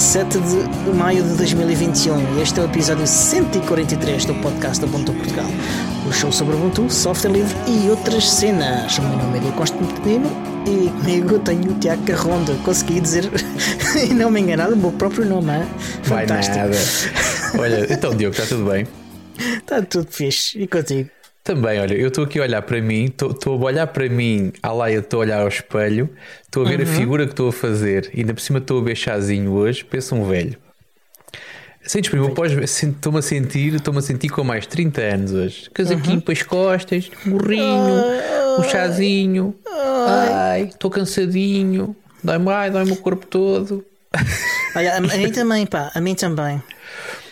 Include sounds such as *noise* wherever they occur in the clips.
17 de maio de 2021 e este é o episódio 143 do podcast da Ubuntu Portugal. O show sobre Ubuntu, software livre e outras cenas. O meu nome é Diogo Costa Pequenino e comigo tenho o Tiago Carronda. Consegui dizer *laughs* e não me enganar o meu próprio nome. Vai Fantástico. nada. Olha, então Diogo, está tudo bem? Está tudo fixe. E contigo? Também, olha, eu estou aqui a olhar para mim, estou a olhar para mim, à laia, estou a olhar ao espelho, estou a ver a figura que estou a fazer, e ainda por cima estou a ver chazinho hoje, penso um velho. Sentes primo, estou-me a sentir, estou-me a sentir com mais 30 anos hoje. Casaquinho para as costas, gorrinho, um chazinho. Ai, estou cansadinho. Dói-me, ai, dói-me o corpo todo. Olha, a, mim também, pá, a mim também.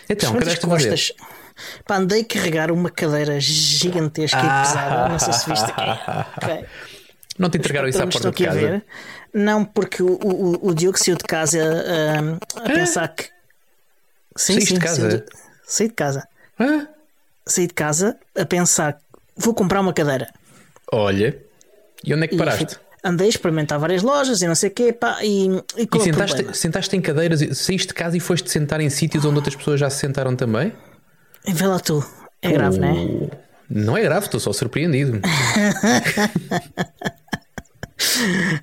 Então, o que As és que fazer? Pá, andei a carregar uma cadeira gigantesca e Ah. pesada. Não sei se viste aqui. *laughs* Ok. Não te entregaram isso à porta de casa? Não, porque o, o, o Diogo saiu de casa ah, a pensar que. Sim, Saíste de sim, casa? de- Saí de casa. Hã? Saí de casa a pensar que vou comprar uma cadeira. Olha, e onde é que E paraste? andei a experimentar várias lojas e não sei o quê, pá, e, e E é sentaste, sentaste em cadeiras, e- saíste de casa e foste sentar em sítios onde outras pessoas já se sentaram também? Vê lá tu. É grave, não é? Não é grave, estou só surpreendido. *laughs*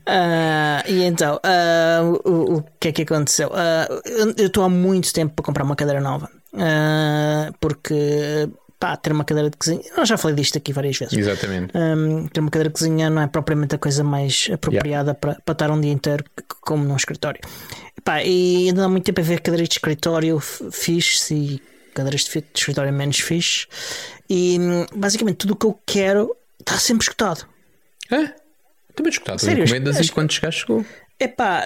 Ah, e então, ah, o, o que é que aconteceu? Ah, eu- estou há muito tempo para comprar uma cadeira nova. Porque, pá, ter uma cadeira de cozinha. Eu já falei disto aqui várias vezes. Exatamente. Um, ter uma cadeira de cozinha não é propriamente a coisa mais apropriada para, para estar um dia inteiro como num escritório. Pá, e ainda há muito tempo a ver cadeiras de escritório fixe e cadeiras de escritório menos fixe. E hum, basicamente tudo o que eu quero está sempre escutado. Hã? Também escutado. Sério, Encomendas acho- e quando chegaste chegou. É pá.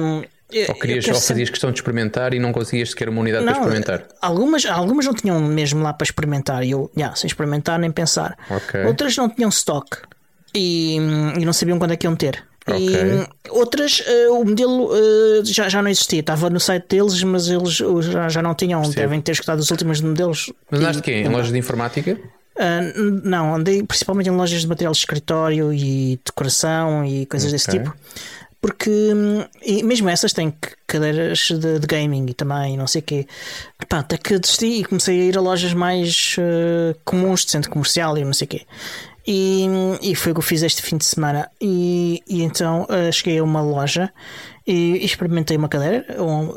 hum, eu- Ou, querias, ou sempre- fazias questão de experimentar e não conseguias sequer uma unidade para Não, experimentar. Algumas, algumas não tinham mesmo lá para experimentar. E eu, yeah, sem experimentar nem pensar. Ok. Outras não tinham stock e, e não sabiam quando é que iam ter. E Ok. outras, eh, o modelo eh, já, já não existia. Estava no site deles, mas eles uh, já, já não tinham. Devem ter escutado os últimos modelos. Mas E- andaste quê? Em lojas de informática? n- não, andei principalmente em lojas de material de escritório e decoração e coisas desse Ok. tipo. Porque hum, e mesmo essas têm cadeiras de, de gaming e também não sei o quê. Pá, até que desisti e comecei a ir a lojas mais ah, comuns de centro comercial e não sei o quê. E, e foi o que eu fiz este fim de semana. E, e então ah, cheguei a uma loja e experimentei uma cadeira. um-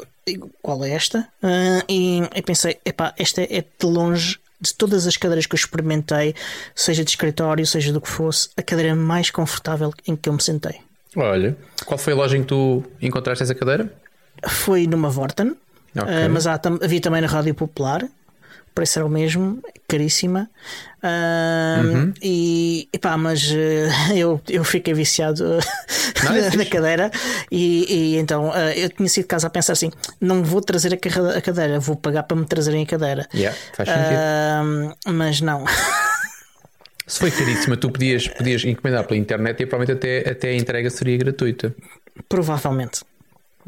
qual é esta? Ah, e, e pensei, epá, esta é de longe de todas as cadeiras que eu experimentei, seja de escritório, seja do que fosse, a cadeira mais confortável em que eu me sentei. Olha, qual foi a loja em que tu encontraste essa cadeira? Foi numa Vorten, Ok. ah, mas há tam- havia também na Rádio Popular. O preço era o mesmo, caríssima. Ah, Uhum. E epá, mas eh, eu, eu fiquei viciado é na, fixe. na cadeira. E, e então ah, eu tinha sido de casa a pensar assim: não vou trazer a cadeira, vou pagar para me trazerem a cadeira. Yeah, faz sentido. Ah, mas não. *laughs* Se foi caríssima, tu podias, podias encomendar pela internet e provavelmente até, até a entrega seria gratuita. Provavelmente.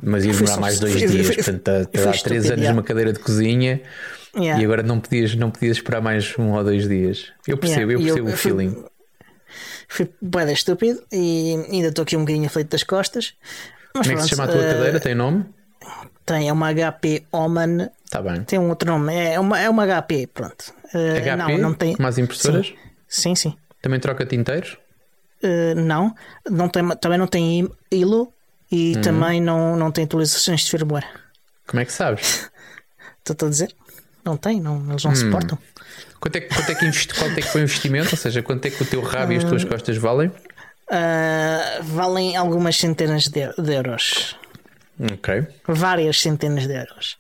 Mas ia demorar mais dois fui- dias. fui- Portanto, há- três anos yeah. numa cadeira de cozinha Yeah. e agora não podias, não podias esperar mais um ou dois dias. Eu percebo, Yeah, eu e percebo eu- o feeling. Fui *laughs* bué da estúpido e ainda estou aqui um bocadinho aflito das costas. Mas Como é que se chama a tua eh, cadeira? Tem nome? Tem, é uma HP Oman. Está bem. Tem um outro nome, é uma, é uma HP, pronto. Eh, HP? Não, não tem. As impressoras? Sim, sim. Também troca tinteiros? Eh, não, não tem, também não tem ILO e Uhum. também não, não tem atualizações de firmware. Como é que sabes? *laughs* Estou a dizer? Não tem, não, eles Hum. não suportam. Quanto é, que- quanto, é que investi- quanto é que foi o investimento? Ou seja, quanto é que o teu rabo e as tuas costas valem? Ah, valem algumas centenas de, de euros. Ok. Várias centenas de euros.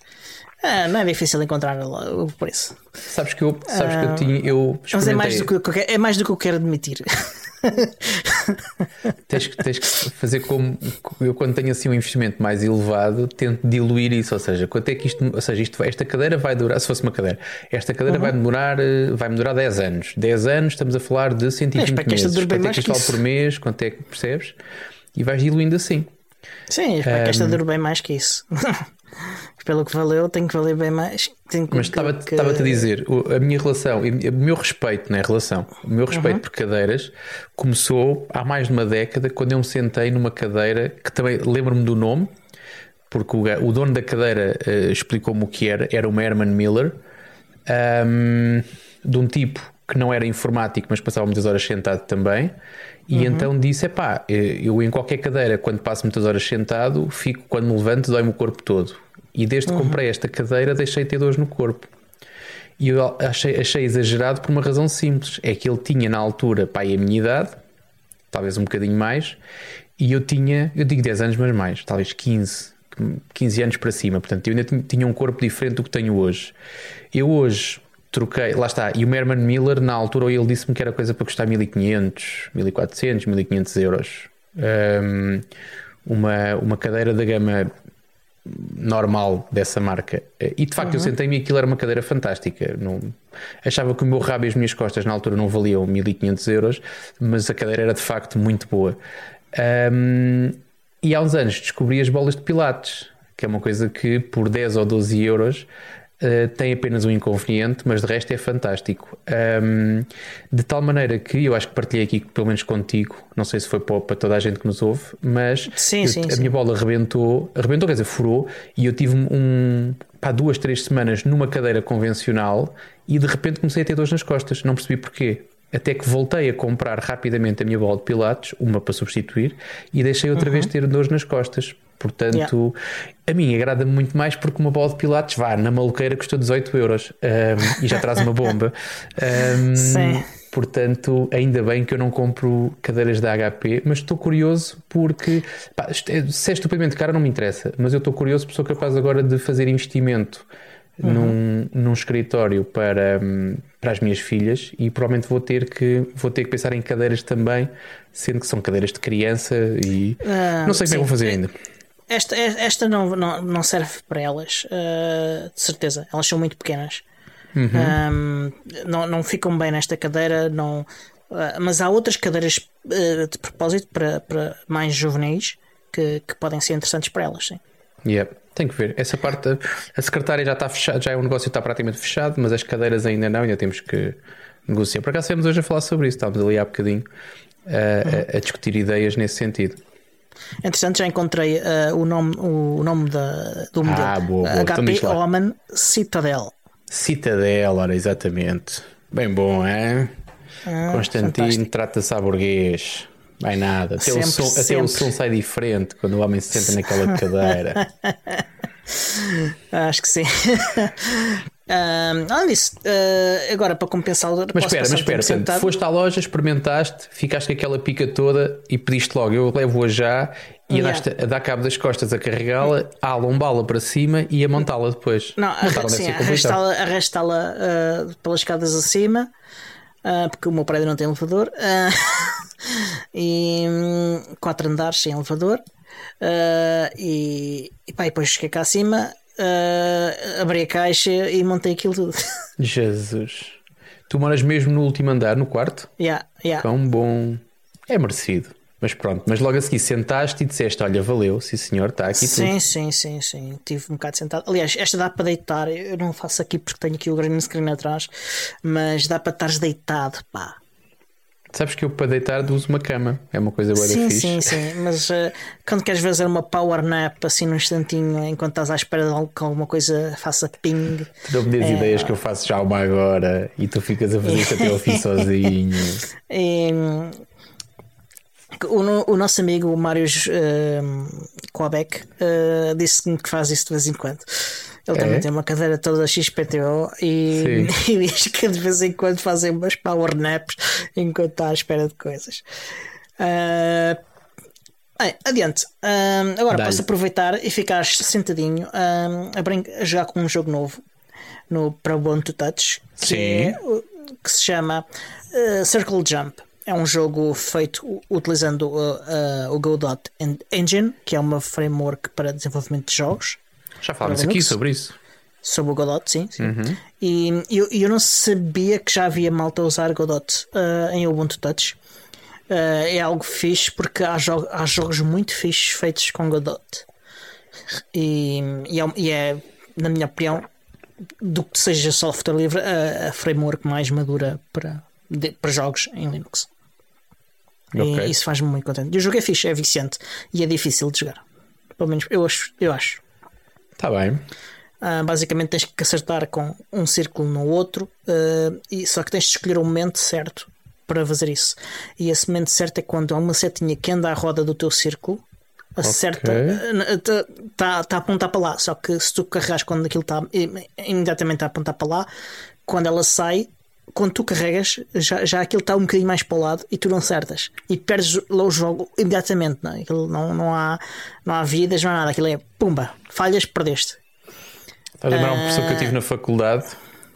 Ah, não é difícil encontrar o preço. Sabes que eu, sabes que eu tinha. Eu Ah, Mas é mais, do que, é mais do que eu quero admitir. *laughs* *laughs* Tens que, tens que fazer como eu quando tenho assim um investimento mais elevado, tento diluir isso, ou seja, quanto é que isto, ou seja, isto, esta cadeira vai durar, se fosse uma cadeira, esta cadeira vai demorar, eh, vai demorar 10 anos. 10 anos estamos a falar de 120 espero que esta meses. Quanto é que isto vale por mês, quanto é que percebes? E vais diluindo assim. Sim, espero que esta dure bem mais que isso. *laughs* Pelo que valeu, tem que valer bem mais. Que, Mas estava-te que- a dizer, a minha relação, o meu respeito, não é relação, o meu respeito por cadeiras começou há mais de uma década quando eu me sentei numa cadeira que também lembro-me do nome, porque o, o dono da cadeira uh, explicou-me o que era. Era uma Herman Miller, um, de um tipo que não era informático, mas passava muitas horas sentado também. E uhum. então disse: pá, eu em qualquer cadeira, quando passo muitas horas sentado, fico, quando me levanto, dói-me o corpo todo. E desde que uhum. comprei esta cadeira, deixei de ter dores no corpo. E eu achei, achei exagerado por uma razão simples: é que ele tinha na altura, pá, a minha idade, talvez um bocadinho mais, e eu tinha, eu digo 10 anos, mas mais, talvez 15, 15 anos para cima. Portanto, eu ainda tinha um corpo diferente do que tenho hoje. Eu hoje troquei, lá está, e o Merman Miller, na altura, ele disse-me que era coisa para custar 1500, 1400, 1500 euros. Um, uma, uma cadeira da gama normal dessa marca. E de facto uhum. eu sentei-me e aquilo era uma cadeira fantástica. Não, achava que o meu rabo e as minhas costas na altura não valiam 1500 euros, mas a cadeira era de facto muito boa. Um, e há uns anos descobri as bolas de pilates, que é uma coisa que por 10 ou 12 euros Uh, tem apenas um inconveniente, mas de resto é fantástico. Um, de tal maneira que eu acho que partilhei aqui, pelo menos contigo, não sei se foi para toda a gente que nos ouve, mas sim, eu, sim, a sim. minha bola arrebentou, arrebentou, quer dizer, furou, e eu tive um, pá, duas, três semanas numa cadeira convencional e de repente comecei a ter dores nas costas, não percebi porquê. Até que voltei a comprar rapidamente a minha bola de pilates, uma para substituir, e deixei outra uhum. vez ter dores nas costas. Portanto, yeah. a mim agrada-me muito mais porque uma bola de pilates vá na maluqueira custa 18 euros um, e já traz uma bomba. Um, Sim. Portanto, ainda bem que eu não compro cadeiras da HP, mas estou curioso porque pá, é, se é estupidamente caro não me interessa, mas eu estou curioso porque sou capaz agora de fazer investimento uhum. num, num escritório para, para as minhas filhas e provavelmente vou ter que vou ter que pensar em cadeiras também, sendo que são cadeiras de criança e uh, não sei como é que vou fazer ainda. Esta, esta não, não, não serve para elas, uh, de certeza. Elas são muito pequenas. Uhum. Um, não, não ficam bem nesta cadeira, não, uh, mas há outras cadeiras uh, de propósito para, para mais juvenis que, que podem ser interessantes para elas. Sim. Yeah. Tem que ver. Essa parte, a secretária já está fechada, já é um negócio que está praticamente fechado, mas as cadeiras ainda não, ainda temos que negociar. Por acaso estivemos hoje a falar sobre isso, estávamos ali há bocadinho uhum. a, a discutir ideias nesse sentido. Entretanto, já encontrei uh, o, nome, o nome da, do modelo. Ah, boa, boa. HP então Omen Citadel. Citadel, ora, exatamente. Bem bom, é? Ah, Constantino trata-se a burguês. Vai nada. Até, sempre, o som, até o som sai diferente quando o homem se senta naquela *laughs* cadeira. Acho que sim. Um, disso, uh, agora para compensar o Mas espera, mas espera, portanto, foste à loja, experimentaste, ficaste com aquela pica toda e pediste logo, eu levo-a já e yeah. andaste a dar cabo das costas a carregá-la, a lombá-la para cima e a montá-la depois. Não, arrastá-la arrastá uh, pelas escadas acima, uh, porque o meu prédio não tem elevador, *laughs* e um, quatro andares sem elevador. e, e, pá, e depois cheguei cá acima uh, abri a caixa e montei aquilo tudo. *laughs* Jesus. Tu moras mesmo no último andar, no quarto? Yeah, yeah. Quão bom. É merecido. Mas pronto, mas logo a seguir sentaste e disseste: Olha, valeu, sim senhor, está aqui sim, tudo. Sim, sim, sim. Tive um bocado sentado. Aliás, esta dá para deitar. Eu não faço aqui porque tenho aqui o green screen atrás, mas dá para estares deitado, pá. Sabes que eu para deitar uso uma cama, é uma coisa boa Sim, fixe. sim, sim, mas uh, quando queres fazer uma power nap assim num instantinho, enquanto estás à espera de que alguma coisa faça ping. Dou-me as é... ideias que eu faço já uma agora e tu ficas a fazer isso até ao fim *laughs* sozinho. E, o, o, nosso amigo Mário uh, Quabec uh, disse-me que faz isso de vez em quando. Ele é? também tem uma cadeira toda XPTO e, *laughs* e diz que de vez em quando fazem umas power naps enquanto está à espera de coisas. Uh, bem, adiante. Uh, agora posso aproveitar e ficar sentadinho uh, a, a, jogar com um jogo novo no para Ubuntu Touch que, é, que se chama Circle Jump. É um jogo feito utilizando o Godot Engine, que é uma framework para desenvolvimento de jogos. Já falámos aqui sobre isso. Sobre o Godot, sim. sim. Uhum. E eu, eu não sabia que já havia malta a usar Godot uh, em Ubuntu Touch. Uh, é algo fixe porque há, jo há jogos muito fixes feitos com Godot. E, e, é, e é, na minha opinião, do que seja software livre, a, a framework mais madura para, de, para jogos em Linux. Okay. E isso faz-me muito contente. E o jogo é fixe, é viciante e é difícil de jogar. Pelo menos eu acho. Eu acho. Está bem. Uh, basicamente tens que acertar com um círculo no outro, uh, e, só que tens de escolher o momento certo para fazer isso. E esse momento certo é quando há uma setinha que anda à roda do teu círculo, acerta, está okay. tá, tá a apontar para lá. Só que se tu carregas quando aquilo está imediatamente a apontar para lá, quando ela sai, quando tu carregas, já, já aquilo está um bocadinho mais para o lado e tu não acertas. E perdes o jogo imediatamente. Não, é? aquilo não, não, há, não há vidas, não há nada. Aquilo é pumba, falhas, perdeste. Estás a lembrar uma pessoa que eu tive na faculdade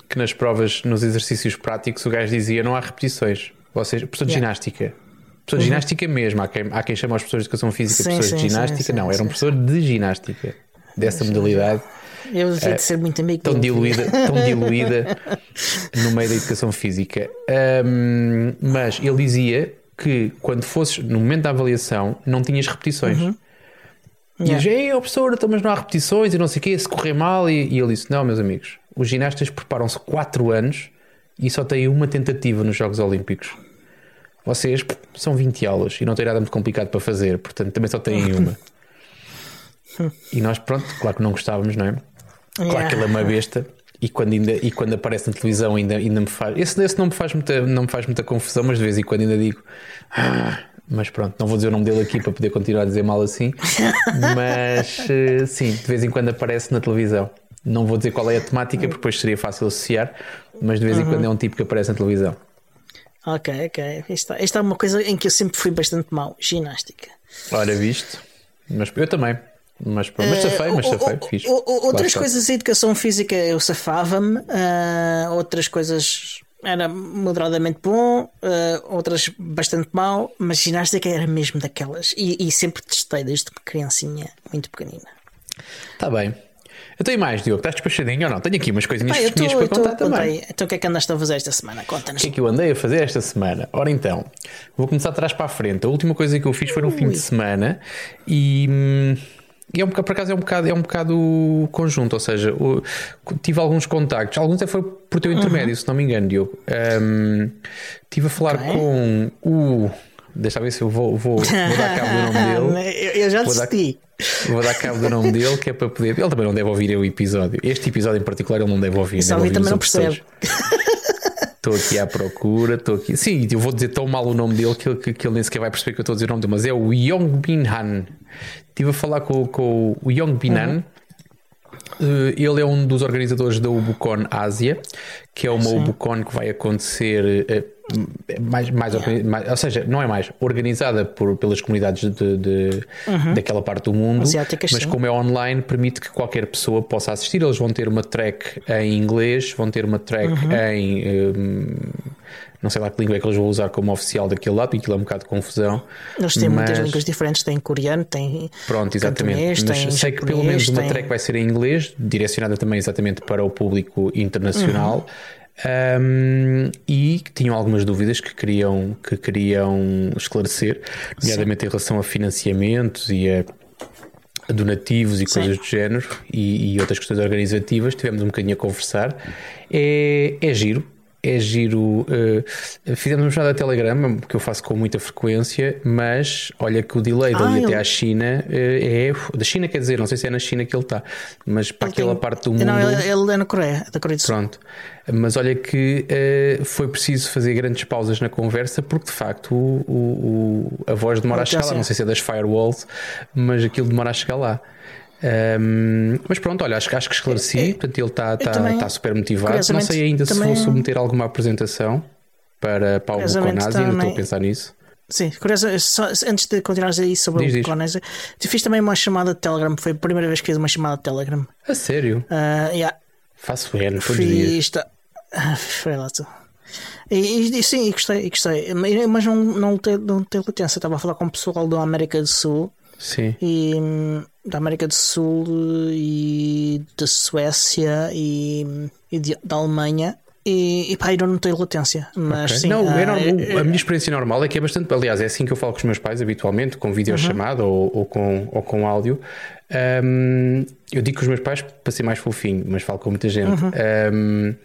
que nas provas, nos exercícios práticos, o gajo dizia não há repetições. Ou seja, professor de yeah. ginástica. Professor de uhum. ginástica mesmo. Há quem, há quem chama os professores de educação física sim, professores sim, de ginástica. Sim, não, era um professor de ginástica dessa modalidade. Eu devia de ser muito amigo tão diluída, tão *laughs* diluída no meio da educação física. Um, mas ele dizia que quando fosses no momento da avaliação não tinhas repetições. Uhum. E yeah. ei, oh, professor, então, mas não há repetições e não sei o quê, se correr mal. E, e ele disse: Não, meus amigos, os ginastas preparam-se 4 anos e só têm uma tentativa nos Jogos Olímpicos. Vocês são 20 aulas e não tem nada muito complicado para fazer, portanto também só têm *laughs* uma. e nós, pronto, claro que não gostávamos, não é? Claro yeah. que ele é uma besta. E quando, ainda, e quando aparece na televisão ainda, ainda me faz. Esse, esse não, me faz muita, não me faz muita confusão, mas de vez em quando ainda digo. Ah, mas pronto, não vou dizer o nome dele aqui para poder continuar a dizer mal assim. *laughs* mas eh, sim, de vez em quando aparece na televisão. Não vou dizer qual é a temática, porque depois seria fácil associar, mas de vez em uhum. quando é um tipo que aparece na televisão. Ok, ok. Isto, isto é uma coisa em que eu sempre fui bastante mau: ginástica. Ora, visto. Mas eu também. Mas, mas safei, mas safei, uh, fiz. Outras coisas, de educação física eu safava-me, uh, outras coisas era moderadamente bom, uh, outras bastante mal, mas ginástica era mesmo daquelas. E, e sempre testei desde criancinha, muito pequenina. Está bem. Eu tenho mais, Diogo. Estás despachadinho ou não? Tenho aqui umas coisinhas ah, tô, para contar também. Então o que é que andaste a fazer esta semana? Conta-nos. O que é que eu andei a fazer esta semana? Ora então, vou começar atrás para a frente. A última coisa que eu fiz foi no Ui. fim de semana e. Hum, e é um, por acaso é um bocado, é um bocado conjunto, ou seja, o, tive alguns contactos, alguns até foi por teu intermédio, uhum. se não me engano, Diogo. Um, estive a falar okay. com o. Deixa ver se eu vou, vou, vou dar cabo do nome dele. *laughs* eu, eu já desisti. Vou dar cabo do nome dele, que é para poder. Ele também não deve ouvir o episódio. Este episódio em particular ele não deve ouvir. Só deve também não percebe. Estou aqui à procura, estou aqui. Sim, eu vou dizer tão mal o nome dele que, que, que ele nem sequer vai perceber que eu estou a dizer o nome dele, mas é o Yong Bin Han. Estive a falar com, com o Yong Bin Han. Uhum. Uh, ele é um dos organizadores da Ubucon Ásia, que é uma Sim. Ubucon que vai acontecer. Uh, mais, mais, mais, ou seja, não é mais organizada por, pelas comunidades de, de uhum. daquela parte do mundo, Asiáticas, mas sim. como é online, permite que qualquer pessoa possa assistir. Eles vão ter uma track em inglês, vão ter uma track uhum. em. Um, não sei lá que língua é que eles vão usar como oficial daquele lado, aquilo é um bocado de confusão. Eles têm mas... muitas línguas diferentes, tem coreano, tem. Pronto, exatamente. mas sei japonês, que pelo menos uma track vai ser em inglês, direcionada também exatamente para o público internacional. Uhum. Um, e tinham algumas dúvidas que queriam, que queriam esclarecer, nomeadamente Sim. em relação a financiamentos e a, a donativos e Sim. coisas do género e, e, outras questões organizativas. Tivemos um bocadinho a conversar. É, é giro, é giro. Uh, fizemos uma chamada Telegram, que eu faço com muita frequência, mas olha que o delay ah, dali ele... até à China uh, é. Da China quer dizer, não sei se é na China que ele está, mas para ele aquela tem... parte do mundo. Não, ele, ele é na Coreia, da Coreia do Sul. Pronto. Mas olha que uh, foi preciso fazer grandes pausas na conversa, porque de facto o, o, o a voz demora a chegar lá. Não sei se é das firewalls, mas aquilo demora a chegar lá. Um, mas pronto, olha, acho, acho que esclareci. É, é, portanto, ele está tá, tá super motivado. Não sei ainda se vou submeter alguma apresentação para, para o ainda estou a pensar nisso. Sim, curioso, antes de continuares aí sobre diz, o Buconase, fiz também uma chamada de Telegram. Foi a primeira vez que fiz uma chamada de Telegram. A sério? Uh, yeah. Faço N os dias. Ah, foi lá tu. E, e, sim, e gostei, e gostei. Mas não, não, tem, não tem latência. Estava a falar com o pessoal da América do Sul. Sim. E da América do Sul e da Suécia e, e de, da Alemanha. E, e pá, eu não tenho latência. Mas okay. sim, não, é uh, a minha experiência normal é que é bastante. Aliás, é assim que eu falo com os meus pais habitualmente, com videochamada uhum. ou, ou, com, ou com áudio. Um, eu digo com os meus pais para ser mais fofinho, mas falo com muita gente. Uhum. Um,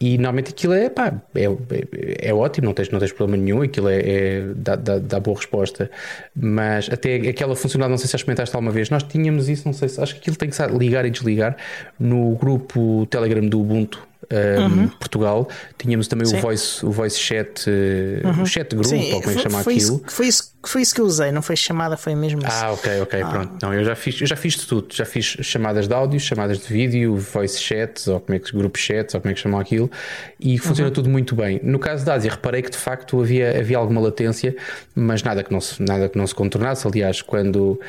E normalmente aquilo é, pá, é, é, é, ótimo, não tens, não tens problema nenhum, aquilo é, é dá, dá, dá, boa resposta. Mas até aquela funcionalidade, não sei se já experimentaste alguma vez, nós tínhamos isso, não sei se acho que aquilo tem que ligar e desligar no grupo Telegram do Ubuntu um, uhum. Portugal, tínhamos também o voice, o voice chat, eh, uhum. o chat group, Sim, ou como é que chama foi aquilo. Isso, foi, isso, foi isso que eu usei, não foi chamada, foi mesmo isso. Ah, ok, ok, ah. pronto. Não, eu já fiz, eu já fiz tudo, já fiz chamadas de áudio, chamadas de vídeo, voice chats, ou como é que grupo chats, ou como é que chamam aquilo, e funciona uhum. tudo muito bem. No caso da Ásia, reparei que de facto havia, havia alguma latência, mas nada que não se, nada que não se contornasse. Aliás, quando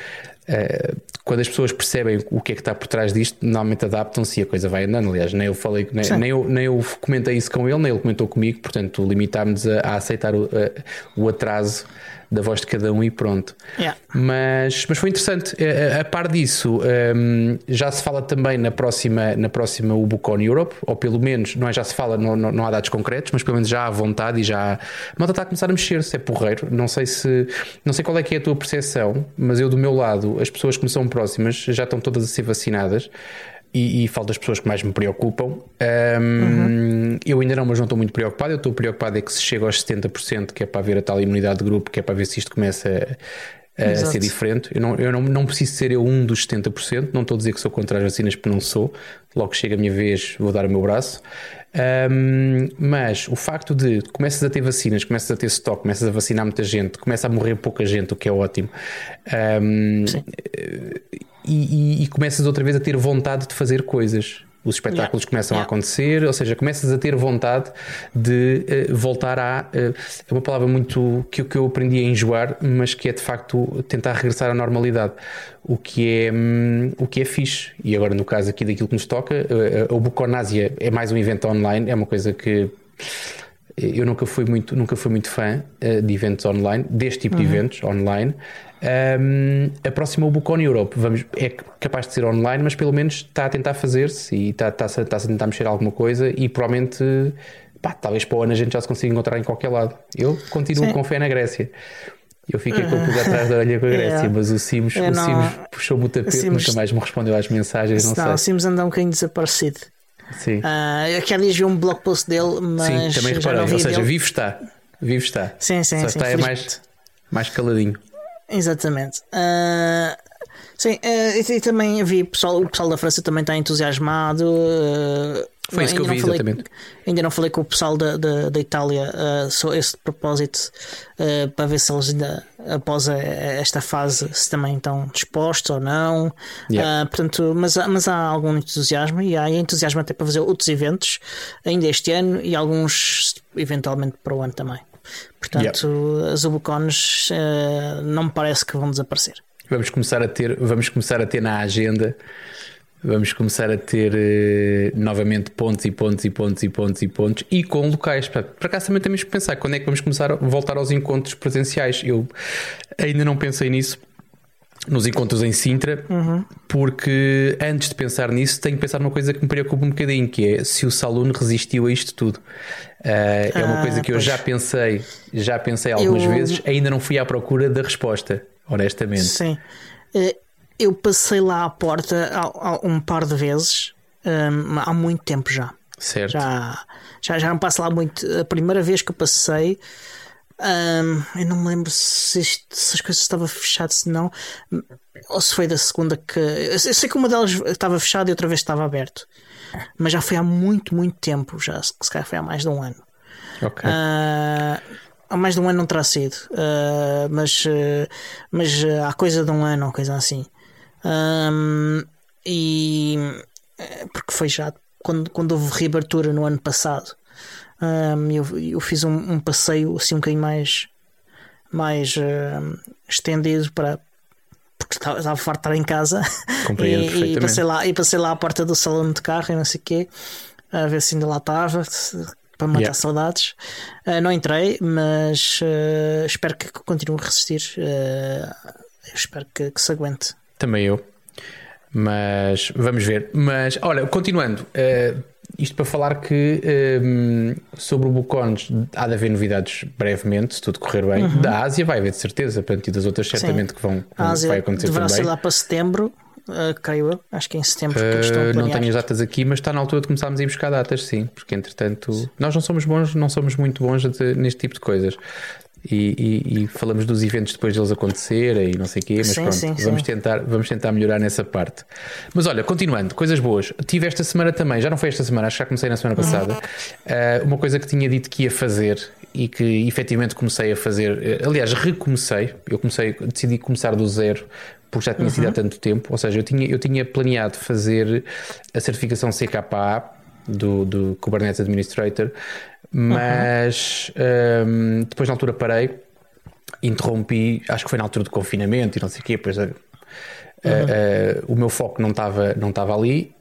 quando as pessoas percebem o que é que está por trás disto, normalmente adaptam-se e a coisa vai andando. Aliás, nem eu falei, nem, nem, eu, nem eu comentei isso com ele, nem ele comentou comigo, portanto, limitámos a, a aceitar o, a, o atraso da voz de cada um e pronto. Yeah. Mas, mas foi interessante. A, a par disso, um, já se fala também na próxima, na próxima Ubucon Europe, ou pelo menos, não é já se fala, não, não, não há dados concretos, mas pelo menos já há vontade e já. A malta está a começar a mexer-se, é porreiro. Não sei se. Não sei qual é que é a tua percepção, mas eu do meu lado, as pessoas que me são próximas já estão todas a ser vacinadas e, e falo das pessoas que mais me preocupam. Um, uhum. Eu ainda não, mas não estou muito preocupado. Eu estou preocupado é que se chega aos 70%, que é para haver a tal imunidade de grupo, que é para ver se isto começa a, a ser diferente. Eu, não, eu não, não preciso ser eu um dos 70%. Não estou a dizer que sou contra as vacinas, porque não sou. Logo que chega a minha vez, vou dar o meu braço. Um, mas o facto de começas a ter vacinas, começas a ter stock, começas a vacinar muita gente, começa a morrer pouca gente, o que é ótimo. Um, e, e, e, começas outra vez a ter vontade de fazer coisas. Os espetáculos yeah. começam yeah. a acontecer, ou seja, começas a ter vontade de uh, voltar a. Uh, é uma palavra muito que, que eu aprendi a enjoar, mas que é de facto tentar regressar à normalidade. O que é, um, o que é fixe. E agora, no caso aqui daquilo que nos toca, uh, o Buconásia é mais um evento online, é uma coisa que eu nunca fui muito, nunca fui muito fã de eventos online, deste tipo uhum. de eventos online. Um, a próxima Ubucon Europe vamos, é capaz de ser online, mas pelo menos está a tentar fazer-se e está, está, está, a tentar mexer alguma coisa e provavelmente pá, talvez para o ano a gente já se consiga encontrar em qualquer lado. Eu continuo Sim. com fé na Grécia. Eu fiquei com o pulgar atrás da orelha com a *laughs* Grécia, é. mas o Simos, o Simos puxou-me o tapete, Simos, nunca mais me respondeu às mensagens. Não, não sei. O Simos anda um bocadinho desaparecido. Sim. Uh, eu quero vi um blog post dele, mas. Sim, também reparei. Ou seja, dele. vivo está. Vivo está. Sim, sim, Só sim. está é mais, mais caladinho. Exatamente. Uh, sim, uh, e, e, também vi pessoal, o pessoal da França também está entusiasmado. Uh, Foi isso que eu vi, falei, exatamente. Ainda não falei com o pessoal da, da, da Itália sobre esse propósito para ver se eles ainda, após a, esta fase, se também estão dispostos ou não. Yeah. portanto, mas, mas há algum entusiasmo e há entusiasmo até para fazer outros eventos ainda este ano e alguns eventualmente para o ano também. Portanto, yeah. as Ubucones uh, não me parece que vão desaparecer. Vamos começar a ter, vamos começar a ter na agenda, vamos começar a ter uh, novamente pontos e pontos e pontos e pontos e pontos e com locais. Para, para cá também temos que pensar quando é que vamos começar a voltar aos encontros presenciais. Eu ainda não pensei nisso nos encontros em Sintra, uhum. porque antes de pensar nisso, tenho que pensar numa coisa que me preocupa um bocadinho, que é se o Saluno resistiu a isto tudo. Uh, é uma ah, coisa que pois. eu já pensei, já pensei algumas eu... vezes, ainda não fui à procura da resposta, honestamente. Sim. Eh, eu passei lá à porta um par de vezes, um, há muito tempo já. Certo. Já, já, já não passo lá muito. A primeira vez que eu passei um, eu não me lembro se, isto, se, as coisas estavam fechadas, se não, ou se foi da segunda que. Eu sei que uma delas estava fechada e outra vez estava aberto, mas já foi há muito, muito tempo. Já se calhar foi há mais de um ano. Ok. Uh, há mais de um ano não terá sido, uh, mas, uh, mas há coisa de um ano ou coisa assim. Um, e porque foi já quando, quando houve reabertura no ano passado. Um, eu, eu, fiz um, um, passeio assim um bocadinho mais, mais estendido para porque estava, estava farto de estar em casa *laughs* e, e, passei lá, e passei lá à porta do salão de carro e não sei o quê a ver se ainda lá estava para matar yeah. saudades. Uh, não entrei, mas uh, espero que continue a resistir. Uh, espero que, que, se aguente. Também eu. Mas vamos ver. Mas olha, continuando, isto para falar que um, sobre o Bucones há de haver novidades brevemente, se tudo correr bem. Uhum. Da Ásia vai haver de certeza, portanto, e das outras certamente Sim. que vão, a Ásia vai acontecer deverá também. ser lá para setembro uh, creio eu. Acho que é em setembro que Uh, não tenho as datas aqui, mas está na altura de começarmos a ir buscar datas, sim, porque entretanto nós não somos bons, não somos muito bons de- neste tipo de coisas. E, e- e falamos dos eventos depois deles acontecerem e não sei o quê, mas Sim, pronto, sim, vamos, sim. Tentar, vamos tentar melhorar nessa parte. Mas olha, continuando, coisas boas. Tive esta semana também, já não foi esta semana, acho que já comecei na semana Uhum. passada, uh, uma coisa que tinha dito que ia fazer e que efetivamente comecei a fazer. eh, Aliás, recomecei, eu comecei, decidi começar do zero porque já tinha sido Uhum. há tanto tempo. Ou seja, eu tinha, eu tinha planeado fazer a certificação CKA do, do Kubernetes Administrator, mas hum, depois na altura parei, interrompi, acho que foi na altura do confinamento e não sei o quê, depois a- a- a- o meu foco não estava não ali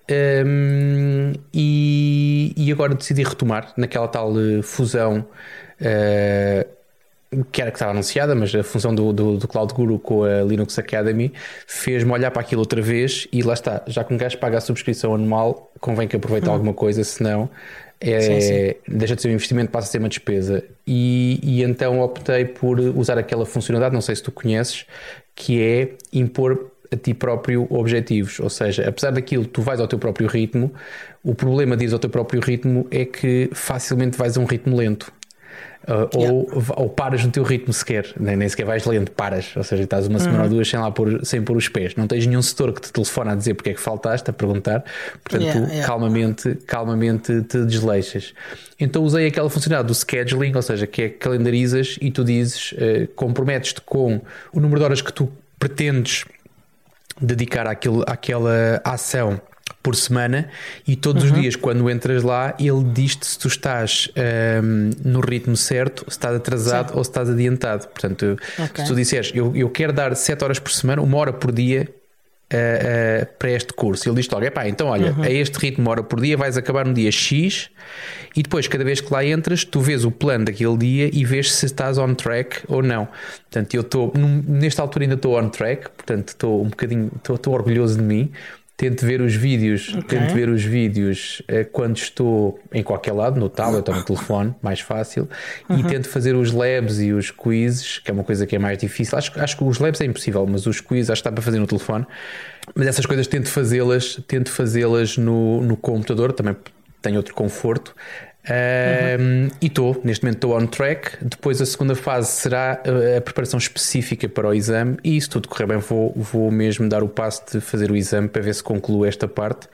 hum, e, e agora decidi retomar naquela tal eh, fusão eh, que era que estava anunciada, mas a fusão do, do, do Cloud Guru com a Linux Academy fez-me olhar para aquilo outra vez e lá está, já que um gajo paga a subscrição anual, convém que aproveite alguma coisa, senão é, Sim, sim. deixa de ser um investimento, passa a ser uma despesa. E, e então optei por usar aquela funcionalidade, não sei se tu conheces, que é impor a ti próprio objetivos. Ou seja, apesar daquilo, tu vais ao teu próprio ritmo, o problema de ir ao teu próprio ritmo é que facilmente vais a um ritmo lento. Uh, ou, ou paras no teu ritmo sequer, nem, nem sequer vais lento, paras, ou seja, estás uma semana ou duas sem lá pôr, sem pôr os pés, não tens nenhum setor que te telefona a dizer porque é que faltaste, a perguntar, portanto, Yeah, tu yeah. calmamente, calmamente te desleixas. Então usei aquela funcionalidade do scheduling, ou seja, que é que calendarizas e tu dizes, uh, comprometes-te com o número de horas que tu pretendes dedicar àquilo, àquela ação por semana e todos Uhum. os dias quando entras lá ele diz-te se tu estás ahm, no ritmo certo, se estás atrasado ou se estás adiantado. Portanto, Ok. se tu disseres eu, eu quero dar 7 horas por semana, uma hora por dia ah, ah, para este curso, ele diz-te logo: epá, então olha, Uhum. a este ritmo, uma hora por dia, vais acabar no dia X e depois, cada vez que lá entras, tu vês o plano daquele dia e vês se estás on track ou não. Portanto, eu estou, nesta altura ainda estou on track, portanto, estou um bocadinho, estou orgulhoso de mim. Tento ver os vídeos, Ok. tento ver os vídeos eh, quando estou em qualquer lado, no tablet ou no telefone, mais fácil, e tento fazer os labs e os quizzes, que é uma coisa que é mais difícil. Acho, acho que os labs é impossível, mas os quizzes acho que está para fazer no telefone. Mas essas coisas tento fazê-las, tento fazê-las no, no computador, também tenho outro conforto. Um, E estou, neste momento estou on track. Depois a segunda fase será uh, a preparação específica para o exame, e se tudo correr bem, vou, vou mesmo dar o passo de fazer o exame para ver se concluo esta parte,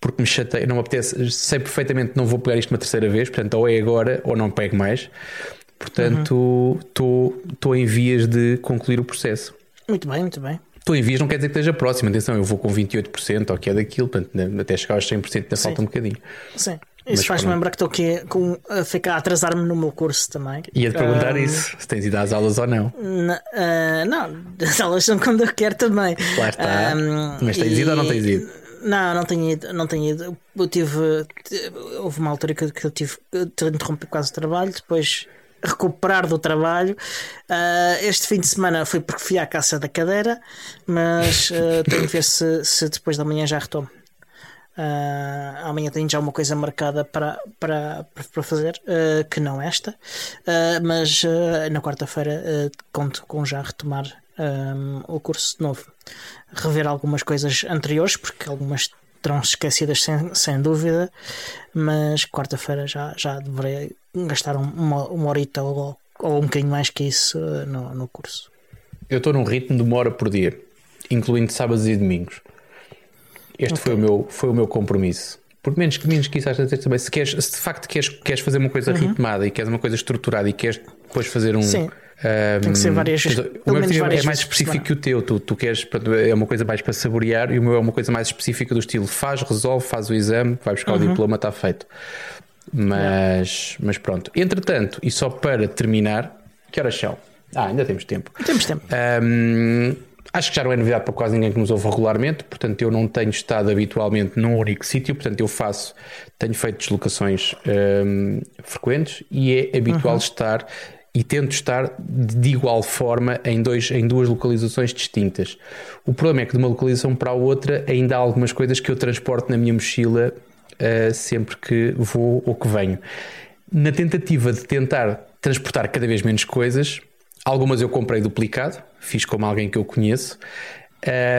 porque me chatei, não me apetece, sei perfeitamente que não vou pegar isto uma terceira vez, portanto, ou é agora ou não pego mais. Portanto, estou estou em vias de concluir o processo. Muito bem, muito bem. Estou em vias, não quer dizer que esteja próximo. Atenção, eu vou com 28% ou que é daquilo, portanto, até chegar aos 100% ainda Sim. falta um bocadinho. Sim. Isso faz-me lembrar que estou aqui com, a ficar a atrasar-me no meu curso também. Ia-te perguntar Ah, isso, se tens ido às aulas ou não. na- ah, não, *laughs* as aulas são quando eu quero também. Lá está. Ah, Mas tens ido ou não tens ido? Não, não tenho ido. Não tenho ido. Eu tive. Houve uma altura que eu- tive que interromper quase o trabalho, depois recuperar do trabalho. Ah, este fim de semana foi porque fui à caça da cadeira, mas ah, tenho que ver se, se depois da manhã já retomo. Ah, amanhã tenho já uma coisa marcada para, para, para fazer, ah, que não esta, Ah, mas na quarta-feira conto com já retomar ah, o curso de novo. Rever algumas coisas anteriores, porque algumas terão esquecidas sem, sem dúvida, mas quarta-feira já, já deverei gastar um- uma, uma horita ou, ou um bocadinho mais que isso no, no curso. Eu estou num ritmo de uma hora por dia, incluindo sábados e domingos. Este foi, o meu, foi o meu compromisso. Por menos que, menos que isso, às vezes também, se, queres, se de facto queres, queres fazer uma coisa ritmada e queres uma coisa estruturada e queres depois fazer um. Uhum. Sim. ahm, Tem que ser várias- o pelo meu menos objetivo várias é mais vezes específico que o teu. Tu, tu queres, é uma coisa mais para saborear e o meu é uma coisa mais específica do estilo faz, resolve, faz o exame, vai buscar Uhum. o diploma, está feito. Mas, mas pronto. Entretanto, e só para terminar, que horas são? Ah, ainda temos tempo. Temos tempo. Hum, acho que já não é novidade para quase ninguém que nos ouve regularmente, portanto eu não tenho estado habitualmente num único sítio, portanto eu faço, tenho feito deslocações hum, frequentes e é habitual estar e tento estar de igual forma em, dois, em duas localizações distintas. O problema é que de uma localização para a outra ainda há algumas coisas que eu transporto na minha mochila uh, sempre que vou ou que venho. Na tentativa de tentar transportar cada vez menos coisas, algumas eu comprei duplicado, fiz como alguém que eu conheço.